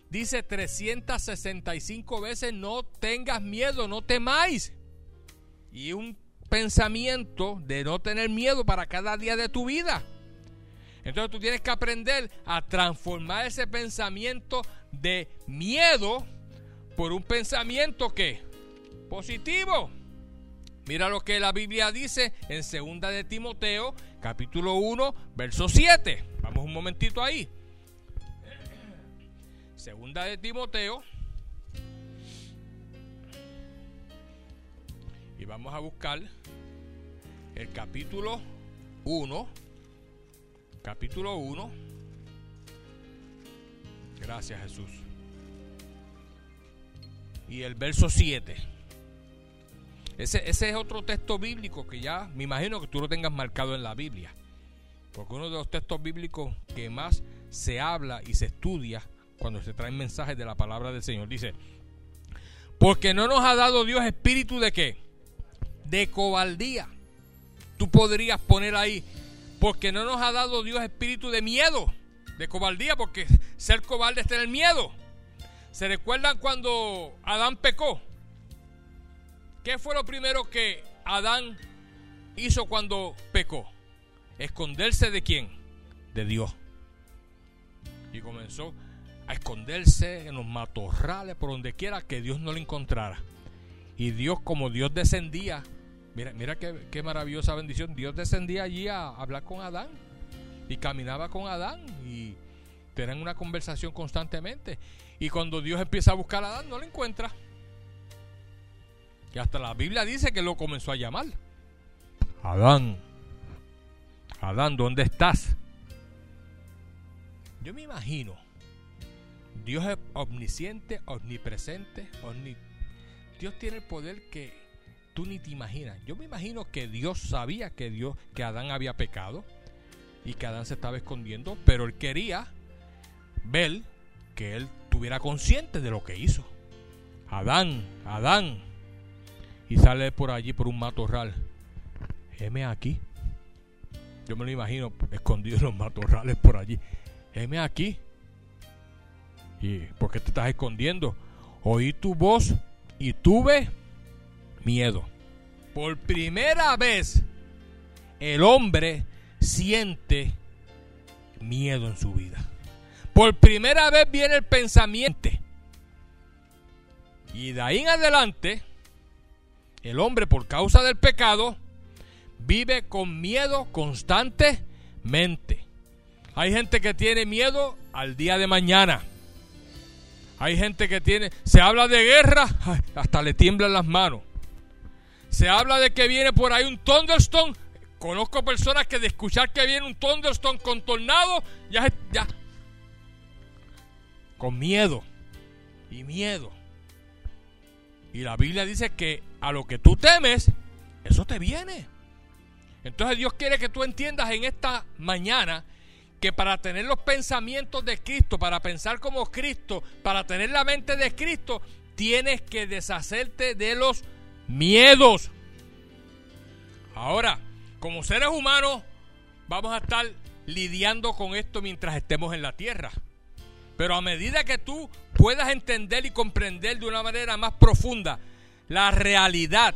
[SPEAKER 1] dice 365 veces no tengas miedo, no temáis. Y un pensamiento de no tener miedo para cada día de tu vida. Entonces tú tienes que aprender a transformar ese pensamiento de miedo por un pensamiento que positivo. Mira lo que la Biblia dice en segunda de Timoteo, capítulo 1, verso 7. Vamos un momentito ahí. Segunda de Timoteo. Y vamos a buscar el capítulo 1, capítulo 1. Gracias Jesús. Y el verso 7. Ese, ese, es otro texto bíblico que ya me imagino que tú lo tengas marcado en la Biblia. Porque uno de los textos bíblicos que más se habla y se estudia cuando se traen mensajes de la palabra del Señor. Dice, porque no nos ha dado Dios espíritu de qué? De cobardía tú podrías poner ahí, porque no nos ha dado Dios espíritu de miedo, de cobardía, porque ser cobarde es tener miedo. ¿Se recuerdan cuando Adán pecó? ¿Qué fue lo primero que Adán hizo cuando pecó? Esconderse de quién? De Dios. Y comenzó a esconderse en los matorrales, por donde quiera que Dios no lo encontrara. Y Dios, como Dios descendía Mira, mira qué, maravillosa bendición. Dios descendía allí a hablar con Adán y caminaba con Adán y tenían una conversación constantemente. Y cuando Dios empieza a buscar a Adán, no lo encuentra. Y hasta la Biblia dice que lo comenzó a llamar. Adán, Adán, ¿dónde estás? Yo me imagino, Dios es omnisciente, omnipresente, Dios tiene el poder que tú ni te imaginas. Yo me imagino que Dios sabía que Dios, que Adán había pecado y que Adán se estaba escondiendo, pero él quería ver que él tuviera consciente de lo que hizo. Adán, Adán. Y sale por allí por un matorral. Heme aquí. Yo me lo imagino escondido en los matorrales por allí. Heme aquí. ¿Y por qué te estás escondiendo? Oí tu voz y tuve miedo. Por primera vez el hombre siente miedo en su vida. Por primera vez viene el pensamiento. Y de ahí en adelante, el hombre por causa del pecado vive con miedo constantemente. Hay gente que tiene miedo al día de mañana. Hay gente que tiene, se habla de guerra, hasta le tiemblan las manos. Se habla de que viene por ahí un thunderstorm. Conozco personas que de escuchar que viene un thunderstorm con tornado, ya, ya. Con miedo. Y miedo. Y la Biblia dice que a lo que tú temes, eso te viene. Entonces Dios quiere que tú entiendas en esta mañana que para tener los pensamientos de Cristo, para pensar como Cristo, para tener la mente de Cristo, tienes que deshacerte de los miedos. Ahora, como seres humanos, vamos a estar lidiando con esto mientras estemos en la tierra. Pero a medida que tú puedas entender y comprender de una manera más profunda la realidad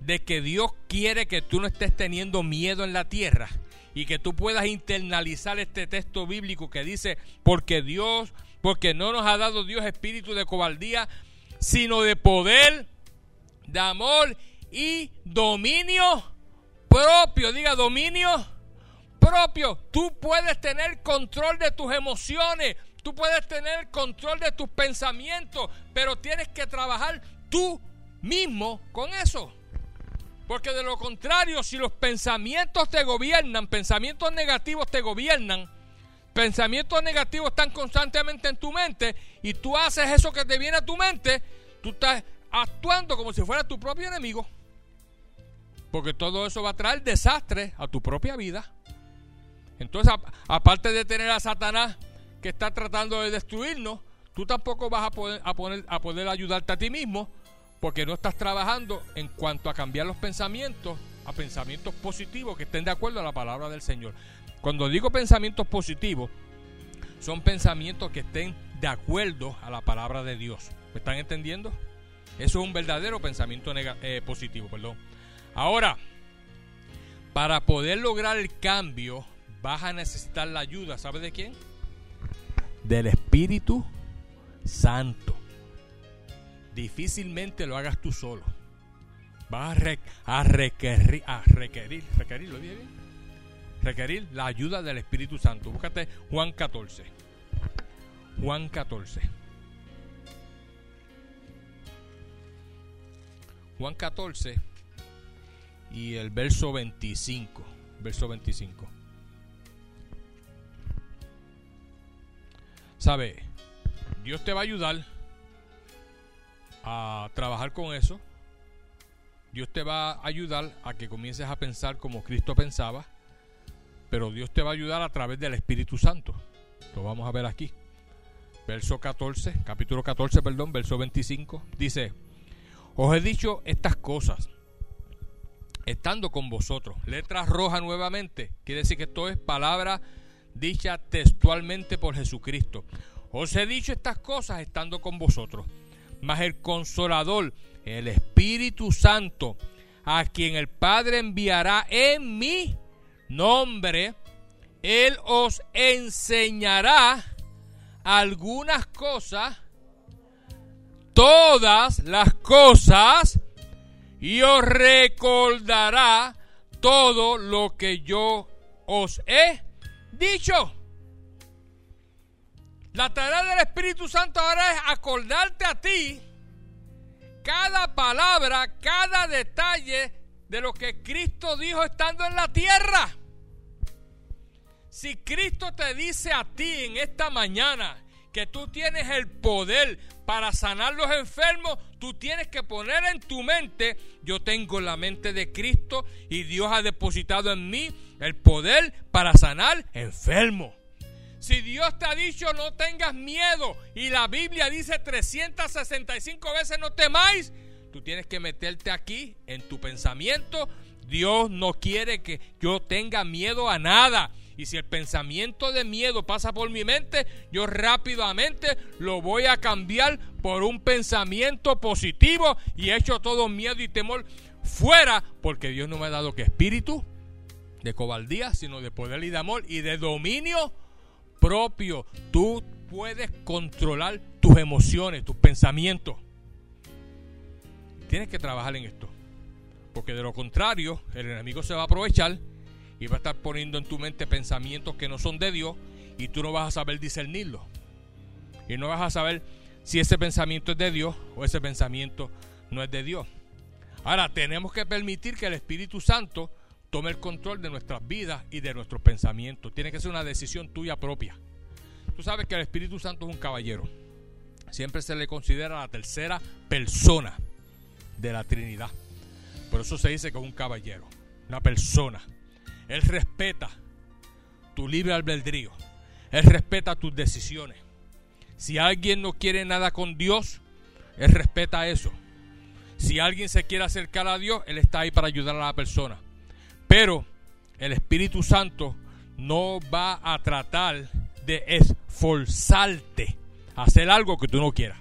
[SPEAKER 1] de que Dios quiere que tú no estés teniendo miedo en la tierra y que tú puedas internalizar este texto bíblico que dice, porque Dios, porque no nos ha dado Dios espíritu de cobardía, sino de poder, de amor y dominio propio. Diga dominio propio. Tú puedes tener control de tus emociones, tú puedes tener control de tus pensamientos, pero tienes que trabajar tú mismo con eso. Porque de lo contrario, si los pensamientos te gobiernan, pensamientos negativos te gobiernan, pensamientos negativos están constantemente en tu mente y tú haces eso que te viene a tu mente, tú estás actuando como si fuera tu propio enemigo. Porque todo eso va a traer desastre a tu propia vida. Entonces, aparte de tener a Satanás que está tratando de destruirnos, tú tampoco vas a poder, a poder ayudarte a ti mismo porque no estás trabajando en cuanto a cambiar los pensamientos a pensamientos positivos que estén de acuerdo a la palabra del Señor. Cuando digo pensamientos positivos, son pensamientos que estén de acuerdo a la palabra de Dios. ¿Me están entendiendo? Eso es un verdadero pensamiento eh, positivo, perdón. Ahora, para poder lograr el cambio, vas a necesitar la ayuda, ¿sabe de quién? Del Espíritu Santo difícilmente lo hagas tú solo. Vas a, requerir, a requerir, requerir, ¿lo dije bien? Requerir la ayuda del Espíritu Santo. Búscate Juan 14. Juan 14. Juan 14 y el verso 25. Verso 25. ¿Sabe? Dios te va a ayudar a trabajar con eso. Dios te va a ayudar a que comiences a pensar como Cristo pensaba, pero Dios te va a ayudar a través del Espíritu Santo. Lo vamos a ver aquí. Verso 14, capítulo 14, perdón, verso 25. Dice, os he dicho estas cosas estando con vosotros. Letra roja nuevamente. Quiere decir que esto es palabra dicha textualmente por Jesucristo. Os he dicho estas cosas estando con vosotros. Mas el consolador, el Espíritu Santo, a quien el Padre enviará en mi nombre, Él os enseñará algunas cosas, todas las cosas, y os recordará todo lo que yo os he dicho. La tarea del Espíritu Santo ahora es acordarte a ti cada palabra, cada detalle de lo que Cristo dijo estando en la tierra. Si Cristo te dice a ti en esta mañana que tú tienes el poder para sanar los enfermos, tú tienes que poner en tu mente, yo tengo la mente de Cristo y Dios ha depositado en mí el poder para sanar enfermos. Si Dios te ha dicho no tengas miedo y la Biblia dice 365 veces no temáis, tú tienes que meterte aquí en tu pensamiento. Dios no quiere que yo tenga miedo a nada. Y si el pensamiento de miedo pasa por mi mente, yo rápidamente lo voy a cambiar por un pensamiento positivo y echo todo miedo y temor fuera, porque Dios no me ha dado que espíritu de cobardía, sino de poder y de amor y de dominio propio. Tú puedes controlar tus emociones, tus pensamientos. Tienes que trabajar en esto. Porque de lo contrario, el enemigo se va a aprovechar y va a estar poniendo en tu mente pensamientos que no son de Dios y tú no vas a saber discernirlo. Y no vas a saber si ese pensamiento es de Dios o ese pensamiento no es de Dios. Ahora, tenemos que permitir que el Espíritu Santo tome el control de nuestras vidas y de nuestros pensamientos. Tiene que ser una decisión tuya propia. Tú sabes que el Espíritu Santo es un caballero. Siempre se le considera la tercera persona de la Trinidad. Por eso se dice que es un caballero, una persona. Él respeta tu libre albedrío. Él respeta tus decisiones. Si alguien no quiere nada con Dios, Él respeta eso. Si alguien se quiere acercar a Dios, Él está ahí para ayudar a la persona. Pero el Espíritu Santo no va a tratar de esforzarte a hacer algo que tú no quieras.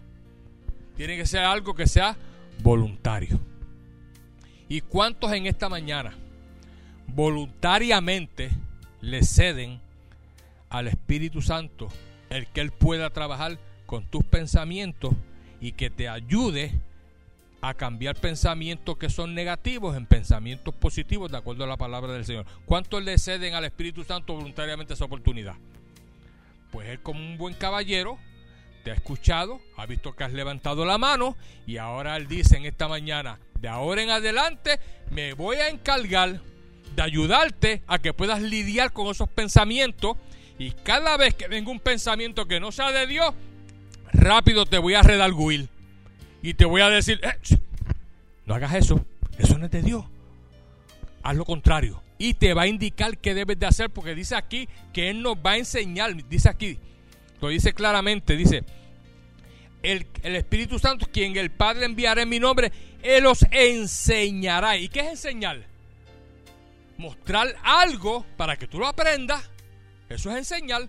[SPEAKER 1] Tiene que ser algo que sea voluntario. ¿Y cuántos en esta mañana voluntariamente le ceden al Espíritu Santo el que Él pueda trabajar con tus pensamientos y que te ayude a cambiar pensamientos que son negativos en pensamientos positivos de acuerdo a la palabra del Señor. ¿Cuántos le ceden al Espíritu Santo voluntariamente esa oportunidad? Pues Él como un buen caballero te ha escuchado, ha visto que has levantado la mano y ahora Él dice en esta mañana, de ahora en adelante me voy a encargar de ayudarte a que puedas lidiar con esos pensamientos y cada vez que venga un pensamiento que no sea de Dios, rápido te voy a redarguir y te voy a decir, eh, no hagas eso, eso no es de Dios. Haz lo contrario. Y te va a indicar qué debes de hacer, porque dice aquí que Él nos va a enseñar, dice aquí, lo dice claramente, dice, el, el Espíritu Santo, quien el Padre enviará en mi nombre, Él os enseñará. ¿Y qué es enseñar? Mostrar algo para que tú lo aprendas. Eso es enseñar.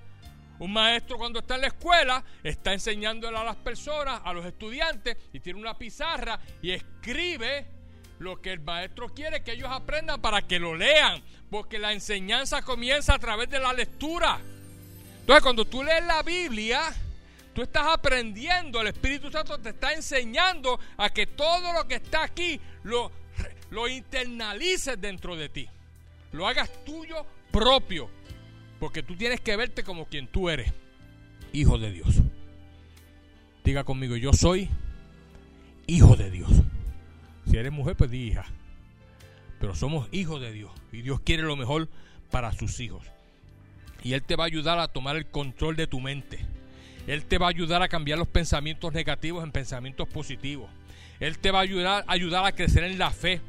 [SPEAKER 1] Un maestro cuando está en la escuela está enseñándole a las personas, a los estudiantes, y tiene una pizarra y escribe lo que el maestro quiere que ellos aprendan para que lo lean, porque la enseñanza comienza a través de la lectura. Entonces cuando tú lees la Biblia, tú estás aprendiendo, el Espíritu Santo te está enseñando a que todo lo que está aquí lo, lo internalices dentro de ti, lo hagas tuyo propio porque tú tienes que verte como quien tú eres, hijo de Dios. Diga conmigo, yo soy hijo de Dios. Si eres mujer, pues di hija. Pero somos hijos de Dios y Dios quiere lo mejor para sus hijos. Y Él te va a ayudar a tomar el control de tu mente. Él te va a ayudar a cambiar los pensamientos negativos en pensamientos positivos. Él te va a ayudar, ayudar a crecer en la fe.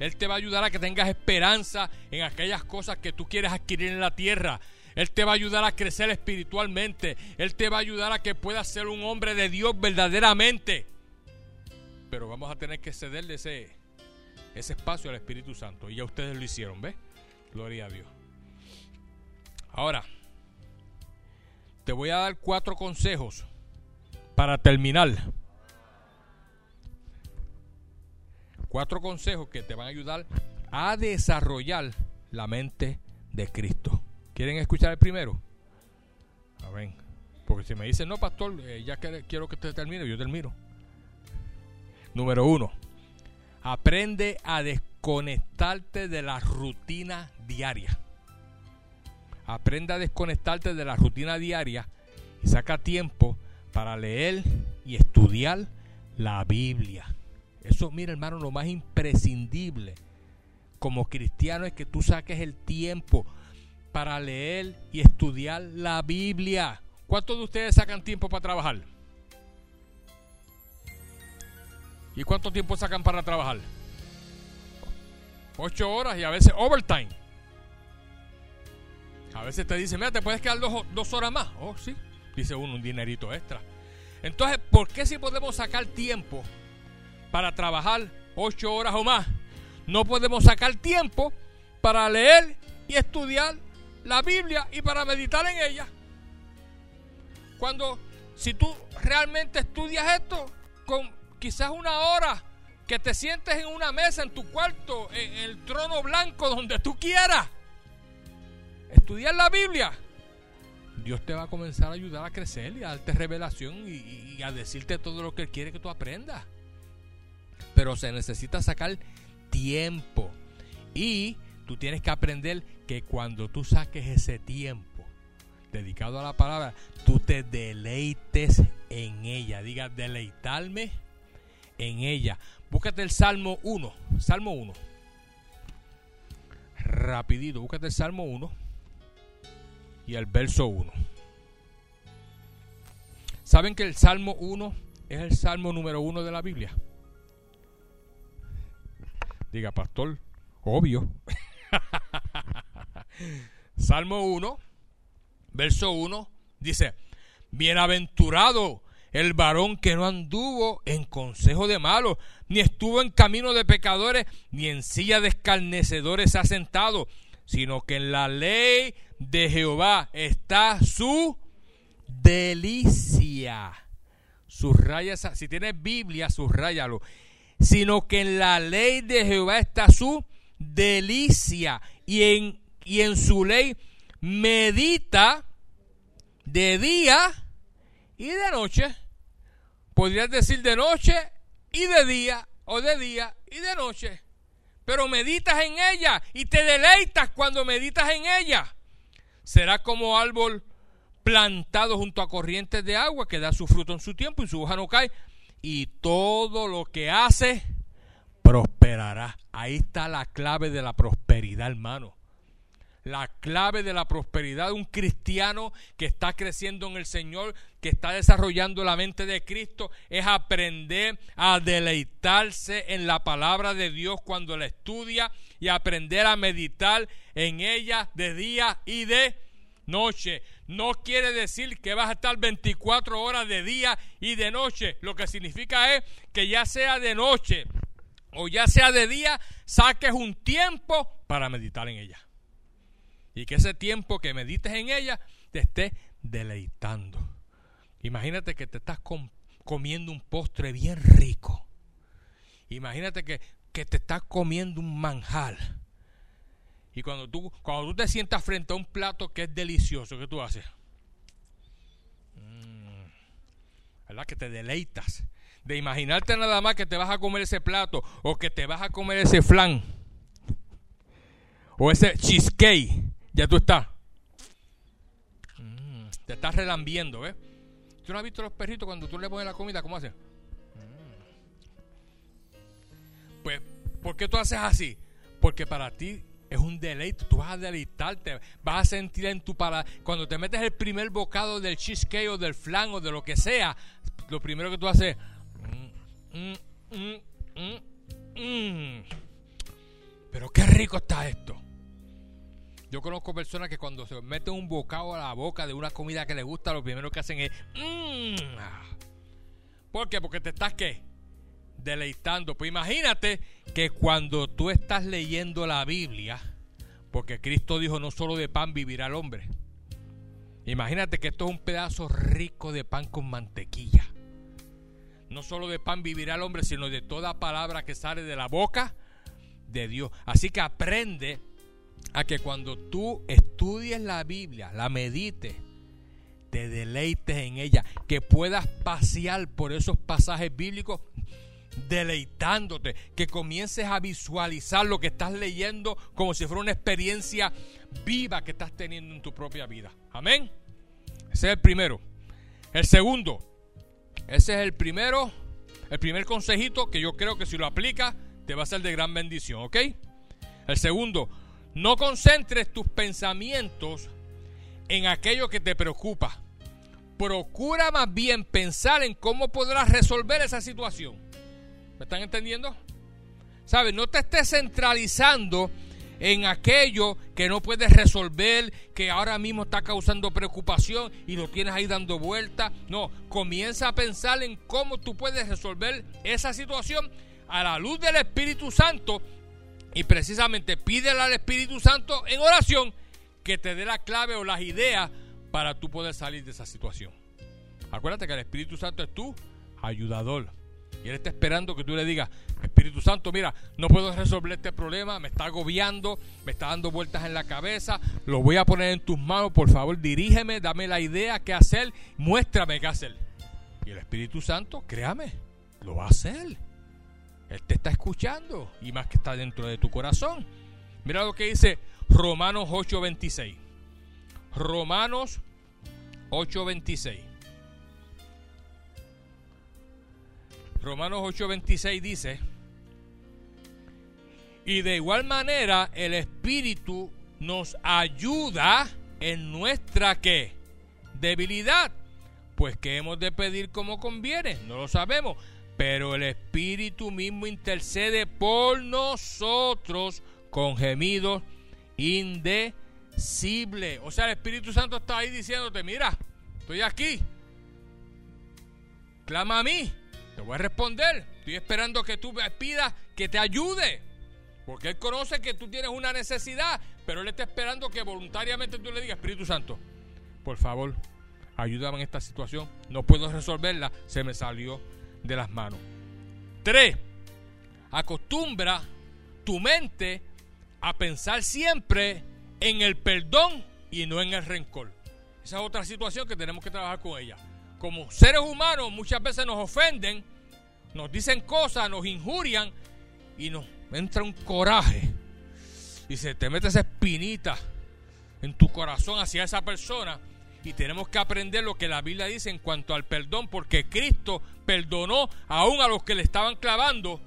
[SPEAKER 1] Él te va a ayudar a que tengas esperanza en aquellas cosas que tú quieres adquirir en la tierra. Él te va a ayudar a crecer espiritualmente. Él te va a ayudar a que puedas ser un hombre de Dios verdaderamente. Pero vamos a tener que cederle ese, ese espacio al Espíritu Santo. Y ya ustedes lo hicieron, ¿ves? Gloria a Dios. Ahora, te voy a dar cuatro consejos para terminar. Cuatro consejos que te van a ayudar a desarrollar la mente de Cristo. ¿Quieren escuchar el primero? A ver, porque si me dicen, no, pastor, eh, ya quiero que usted termine, yo termino. Número uno, aprende a desconectarte de la rutina diaria. Aprende a desconectarte de la rutina diaria y saca tiempo para leer y estudiar la Biblia. Eso, mira hermano, lo más imprescindible como cristiano es que tú saques el tiempo para leer y estudiar la Biblia. ¿Cuántos de ustedes sacan tiempo para trabajar? ¿Y cuánto tiempo sacan para trabajar? Ocho horas y a veces overtime. A veces te dicen, mira, te puedes quedar dos, dos horas más. Oh, sí, dice uno, un dinerito extra. Entonces, ¿por qué si podemos sacar tiempo para trabajar ocho horas o más, no podemos sacar tiempo para leer y estudiar la Biblia y para meditar en ella. Cuando, si tú realmente estudias esto, con quizás una hora que te sientes en una mesa, en tu cuarto, en el trono blanco, donde tú quieras, estudiar la Biblia, Dios te va a comenzar a ayudar a crecer y a darte revelación y, a decirte todo lo que Él quiere que tú aprendas pero se necesita sacar tiempo. Y tú tienes que aprender que cuando tú saques ese tiempo dedicado a la palabra, tú te deleites en ella. Diga, deleitarme en ella. Búscate el Salmo 1. Salmo 1. Rapidito, búscate el Salmo 1 y el verso 1. ¿Saben que el Salmo 1 es el Salmo número 1 de la Biblia? Diga, pastor, obvio. (laughs) Salmo 1, verso 1, dice, bienaventurado el varón que no anduvo en consejo de malos, ni estuvo en camino de pecadores, ni en silla de escarnecedores ha sentado, sino que en la ley de Jehová está su delicia. Subraya si tienes Biblia, subrayalo. Sino que en la ley de Jehová está su delicia. Y en, y en su ley medita de día y de noche. Podrías decir de noche y de día, o de día y de noche. Pero meditas en ella y te deleitas cuando meditas en ella. Será como árbol plantado junto a corrientes de agua que da su fruto en su tiempo y su hoja no cae. Y todo lo que hace prosperará. Ahí está la clave de la prosperidad, hermano. La clave de la prosperidad de un cristiano que está creciendo en el Señor, que está desarrollando la mente de Cristo, es aprender a deleitarse en la palabra de Dios cuando la estudia y aprender a meditar en ella de día y de noche. No quiere decir que vas a estar 24 horas de día y de noche. Lo que significa es que ya sea de noche o ya sea de día, saques un tiempo para meditar en ella. Y que ese tiempo que medites en ella te esté deleitando. Imagínate que te estás comiendo un postre bien rico. Imagínate que, que te estás comiendo un manjar. Y cuando tú, cuando tú te sientas frente a un plato que es delicioso, ¿qué tú haces? Mm, ¿Verdad? Que te deleitas. De imaginarte nada más que te vas a comer ese plato o que te vas a comer ese flan o ese cheesecake ya tú estás. Mm, te estás relambiendo, ¿eh? ¿Tú no has visto los perritos cuando tú le pones la comida? ¿Cómo hacen? Mm. Pues, ¿por qué tú haces así? Porque para ti es un deleite. Tú vas a deleitarte. Vas a sentir en tu para Cuando te metes el primer bocado del cheesecake o del flan o de lo que sea, lo primero que tú haces. Mm, Pero qué rico está esto. Yo conozco personas que cuando se meten un bocado a la boca de una comida que les gusta, lo primero que hacen es... ¿Por qué? Porque te estás qué? Deleitando. Pues imagínate que cuando tú estás leyendo la Biblia, porque Cristo dijo no solo de pan vivirá el hombre. Imagínate que esto es un pedazo rico de pan con mantequilla. No solo de pan vivirá el hombre, sino de toda palabra que sale de la boca de Dios. Así que aprende a que cuando tú estudies la Biblia, la medites, te deleites en ella, que puedas pasear por esos pasajes bíblicos deleitándote, que comiences a visualizar lo que estás leyendo como si fuera una experiencia viva que estás teniendo en tu propia vida. Amén. Ese es el primero. El segundo, ese es el primero, el primer consejito que yo creo que si lo aplicas te va a ser de gran bendición, ¿ok? El segundo, no concentres tus pensamientos en aquello que te preocupa. Procura más bien pensar en cómo podrás resolver esa situación. ¿Me están entendiendo? ¿Sabes? No te estés centralizando en aquello que no puedes resolver, que ahora mismo está causando preocupación y lo tienes ahí dando vuelta. No, comienza a pensar en cómo tú puedes resolver esa situación a la luz del Espíritu Santo y precisamente pídele al Espíritu Santo en oración que te dé la clave o las ideas para tú poder salir de esa situación. Acuérdate que el Espíritu Santo es tu ayudador. Y Él está esperando que tú le digas, Espíritu Santo, mira, no puedo resolver este problema, me está agobiando, me está dando vueltas en la cabeza, lo voy a poner en tus manos, por favor, dirígeme, dame la idea, qué hacer, muéstrame qué hacer. Y el Espíritu Santo, créame, lo va a hacer. Él te está escuchando y más que está dentro de tu corazón. Mira lo que dice Romanos 8:26. Romanos 8:26. Romanos 8:26 dice, y de igual manera el Espíritu nos ayuda en nuestra ¿qué? debilidad. Pues que hemos de pedir como conviene, no lo sabemos pero el Espíritu mismo intercede por nosotros con gemidos indecibles. O sea, el Espíritu Santo está ahí diciéndote, mira, estoy aquí. Clama a mí, te voy a responder. Estoy esperando que tú me pidas que te ayude. Porque Él conoce que tú tienes una necesidad, pero Él está esperando que voluntariamente tú le digas, Espíritu Santo, por favor, ayúdame en esta situación. No puedo resolverla, se me salió de las manos. Tres, acostumbra tu mente a pensar siempre en el perdón y no en el rencor. Esa es otra situación que tenemos que trabajar con ella. Como seres humanos muchas veces nos ofenden, nos dicen cosas, nos injurian y nos entra un coraje y se te mete esa espinita en tu corazón hacia esa persona y tenemos que aprender lo que la Biblia dice en cuanto al perdón porque Cristo perdonó aún a los que le estaban clavando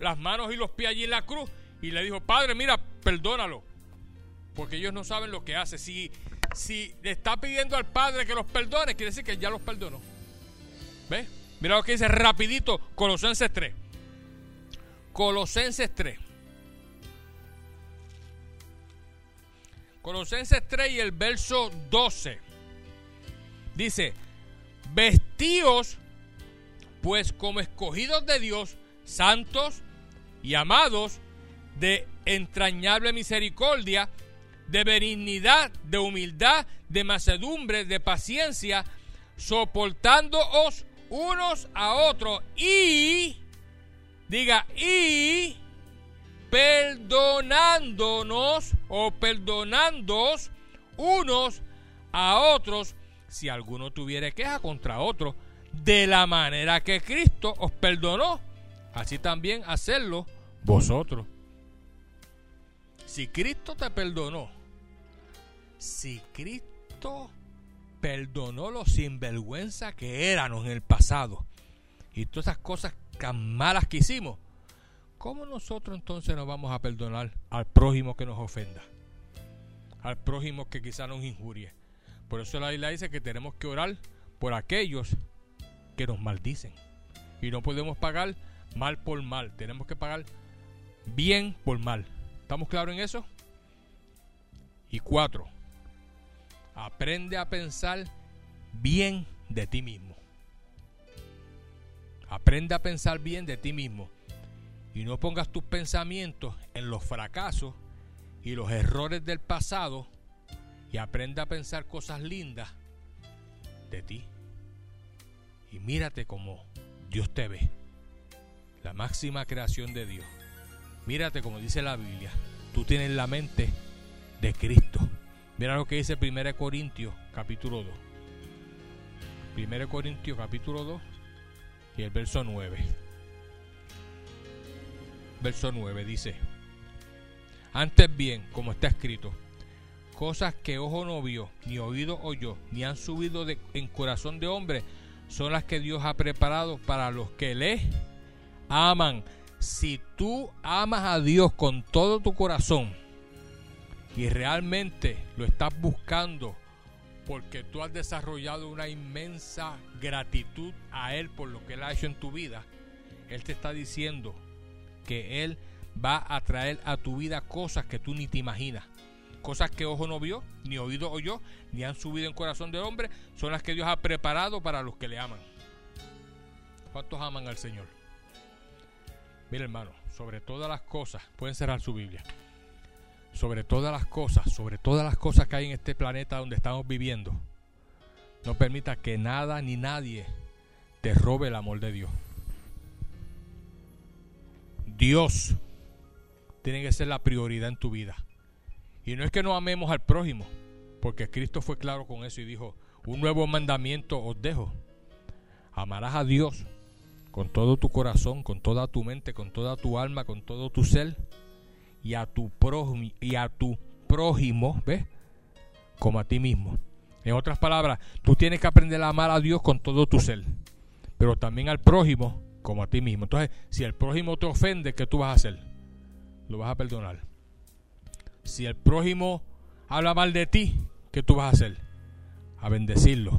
[SPEAKER 1] las manos y los pies allí en la cruz y le dijo, Padre, mira, perdónalo porque ellos no saben lo que hace. Si, si le está pidiendo al Padre que los perdone, quiere decir que ya los perdonó. ¿Ves? Mira lo que dice rapidito Colosenses 3. Colosenses 3. Colosenses 3 y el verso 12. Dice, vestíos pues como escogidos de Dios, santos y amados, de entrañable misericordia, de benignidad, de humildad, de macedumbre, de paciencia, soportándoos unos a otros y, diga, y perdonándonos o perdonándoos unos a otros si alguno tuviera queja contra otro, de la manera que Cristo os perdonó, así también hacerlo vosotros. Si Cristo te perdonó, si Cristo perdonó los sinvergüenza que éramos en el pasado y todas esas cosas tan malas que hicimos, ¿cómo nosotros entonces nos vamos a perdonar al prójimo que nos ofenda? Al prójimo que quizá nos injurie. Por eso la Biblia dice que tenemos que orar por aquellos que nos maldicen. Y no podemos pagar mal por mal. Tenemos que pagar bien por mal. ¿Estamos claros en eso? Y cuatro, Aprende a pensar bien de ti mismo. Aprende a pensar bien de ti mismo. Y no pongas tus pensamientos en los fracasos y los errores del pasado. Y aprende a pensar cosas lindas de ti. Y mírate como Dios te ve. La máxima creación de Dios. Mírate como dice la Biblia. Tú tienes la mente de Cristo. Mira lo que dice 1 Corintios capítulo 2. 1 Corintios capítulo 2 y el verso 9. Verso 9 dice, antes bien, como está escrito, cosas que ojo no vio, ni oído oyó, ni han subido en corazón de hombre, son las que Dios ha preparado para los que le aman. Si tú amas a Dios con todo tu corazón, y realmente lo estás buscando porque tú has desarrollado una inmensa gratitud a Él por lo que Él ha hecho en tu vida, Él te está diciendo que Él va a traer a tu vida cosas que tú ni te imaginas. Cosas que ojo no vio, ni oído oyó, ni han subido en corazón del hombre, son las que Dios ha preparado para los que le aman. ¿Cuántos aman al Señor? Mira hermano, sobre todas las cosas, pueden cerrar su Biblia sobre todas las cosas, sobre todas las cosas que hay en este planeta donde estamos viviendo, no permita que nada ni nadie te robe el amor de Dios. Dios tiene que ser la prioridad en tu vida. Y no es que no amemos al prójimo, porque Cristo fue claro con eso y dijo, un nuevo mandamiento os dejo. Amarás a Dios con todo tu corazón, con toda tu mente, con toda tu alma, con todo tu ser y a tu prójimo, y a tu prójimo, ¿ves? Como a ti mismo. En otras palabras, tú tienes que aprender a amar a Dios con todo tu ser, pero también al prójimo como a ti mismo. Entonces, si el prójimo te ofende, ¿qué tú vas a hacer? Lo vas a perdonar. Si el prójimo habla mal de ti, ¿qué tú vas a hacer? A bendecirlo.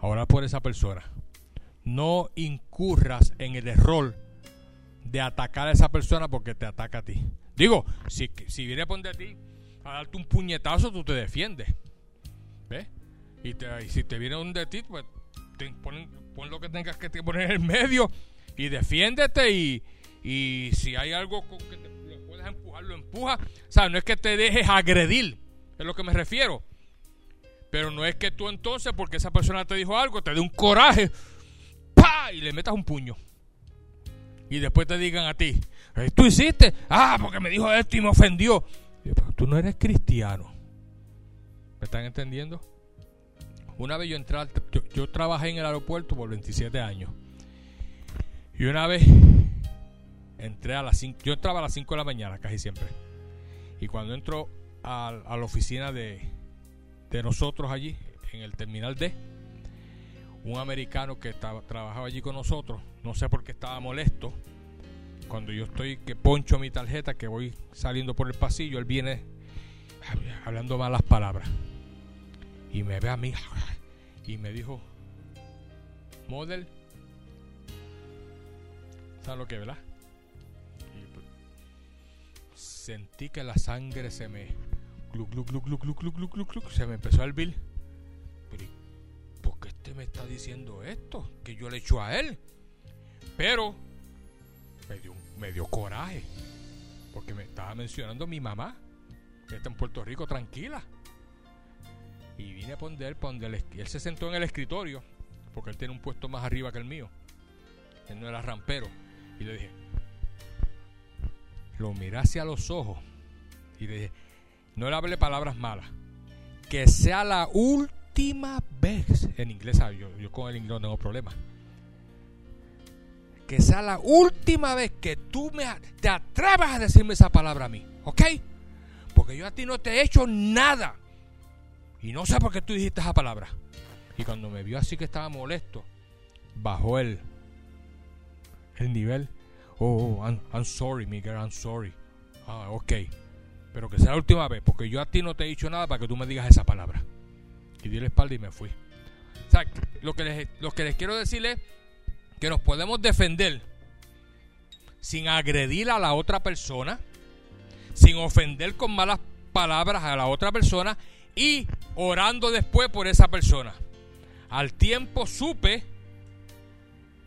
[SPEAKER 1] A por esa persona. No incurras en el error de atacar a esa persona porque te ataca a ti. Digo, si, si viene a poner a ti a darte un puñetazo, tú te defiendes. ¿Ves? Y, si te viene un de ti, pues pon, lo que tengas que poner en el medio y defiéndete y, Y si hay algo que te, lo puedes empujar, lo empuja. O sea, no es que te dejes agredir, es lo que me refiero. Pero no es que tú entonces, porque esa persona te dijo algo, te dé un coraje, ¡pa! y le metas un puño. Y después te digan a ti, tú hiciste, ah, porque me dijo esto y me ofendió. tú no eres cristiano. ¿Me están entendiendo? Una vez yo entré, yo, trabajé en el aeropuerto por 27 años. Y una vez entré a las 5, yo entraba a las 5 de la mañana casi siempre. Y cuando entro a, la oficina de, de, nosotros allí, en el terminal D, un americano que estaba, trabajaba allí con nosotros, no sé por qué estaba molesto, cuando yo estoy que poncho mi tarjeta, que voy saliendo por el pasillo, él viene hablando malas palabras. Y me ve a mí y me dijo, Model, ¿sabes lo que, verdad? Pues, sentí que la sangre se me se me empezó a hervir. Pero ¿por qué este me está diciendo esto? Que yo le echo a él. Pero me dio, me dio coraje. Porque me estaba mencionando mi mamá, que está en Puerto Rico tranquila. Y vine a poner él, él se sentó en el escritorio, porque él tiene un puesto más arriba que el mío. Él no era rampero. Y le dije, lo miré hacia los ojos y le dije, no le hable palabras malas. Que sea la última vez, en inglés, yo, yo con el inglés no tengo problema. Que sea la última vez que tú me, te atrevas a decirme esa palabra a mí, ¿ok? Porque yo a ti no te he hecho nada. Y no sé por qué tú dijiste esa palabra. Y cuando me vio así que estaba molesto, bajó el, el nivel. Oh, I'm, I'm sorry, Miguel, I'm sorry. Ah, ok. Pero que sea la última vez, porque yo a ti no te he dicho nada para que tú me digas esa palabra. Y di la espalda y me fui. O sea, lo que les, lo que les quiero decir es que nos podemos defender sin agredir a la otra persona, sin ofender con malas palabras a la otra persona y orando después por esa persona. Al tiempo supe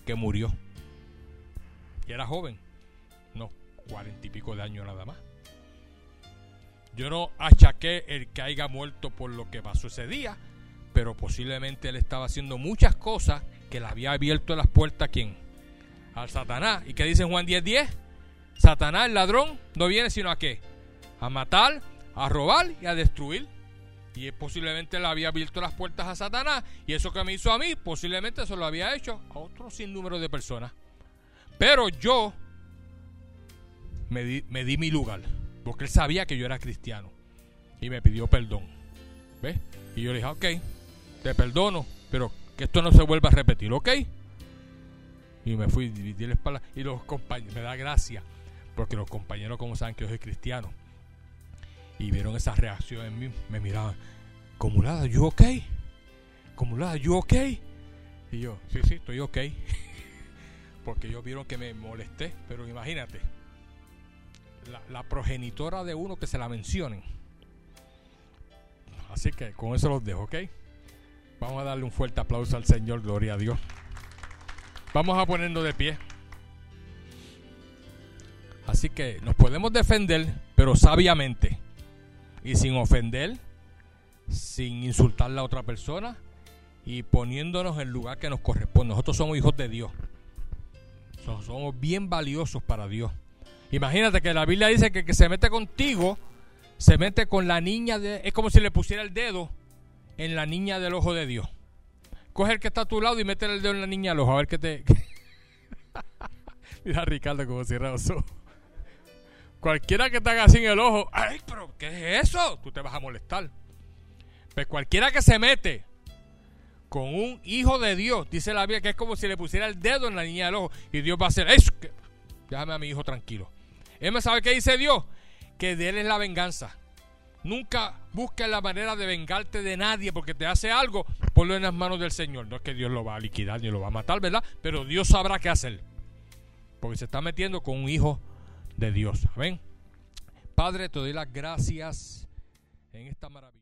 [SPEAKER 1] que murió. Y era joven, no, cuarenta y pico de años nada más. Yo no achaqué el que haya muerto por lo que pasó ese día, pero posiblemente él estaba haciendo muchas cosas que le había abierto las puertas a quién? Al Satanás. ¿Y qué dice Juan 10:10? 10? Satanás, el ladrón, no viene sino a qué? A matar, a robar y a destruir. Y posiblemente le había abierto las puertas a Satanás. Y eso que me hizo a mí, posiblemente se lo había hecho a otro sinnúmero de personas. Pero yo me di, me di mi lugar. Porque él sabía que yo era cristiano. Y me pidió perdón. ¿Ves? Y yo le dije, ok, te perdono, pero que esto no se vuelva a repetir, ¿ok? Y me fui, di la espalda. Y los compañeros, me da gracia, porque los compañeros, como saben que yo soy cristiano, y vieron esa reacción en mí, me miraban, ¿Comulada, you ok? ¿Comulada, you ok? Y yo, sí, sí, estoy ok. (laughs) Porque ellos vieron que me molesté, pero imagínate, la, progenitora de uno que se la mencionen. Así que con eso los dejo, ¿ok? Vamos a darle un fuerte aplauso al Señor, gloria a Dios. Vamos a ponernos de pie. Así que nos podemos defender, pero sabiamente y sin ofender, sin insultar a la otra persona y poniéndonos en el lugar que nos corresponde. Nosotros somos hijos de Dios. Somos bien valiosos para Dios. Imagínate que la Biblia dice que el que se mete contigo se mete con la niña de. Es como si le pusiera el dedo en la niña del ojo de Dios. Coge el que está a tu lado y mete el dedo en la niña del ojo. A ver qué te. (laughs) Mira Ricardo como cierra los ojos. Cualquiera que te haga así en el ojo, ¡ay, pero qué es eso! Tú te vas a molestar. Pues cualquiera que se mete con un hijo de Dios, dice la Biblia que es como si le pusiera el dedo en la niña del ojo y Dios va a hacer eso. Déjame a mi hijo tranquilo. Él sabe qué dice Dios, que de él es la venganza. Nunca busques la manera de vengarte de nadie porque te hace algo, ponlo en las manos del Señor. No es que Dios lo va a liquidar ni lo va a matar, ¿verdad? Pero Dios sabrá qué hacer. Porque se está metiendo con un hijo de Dios. Amén. Padre, te doy las gracias en esta maravilla.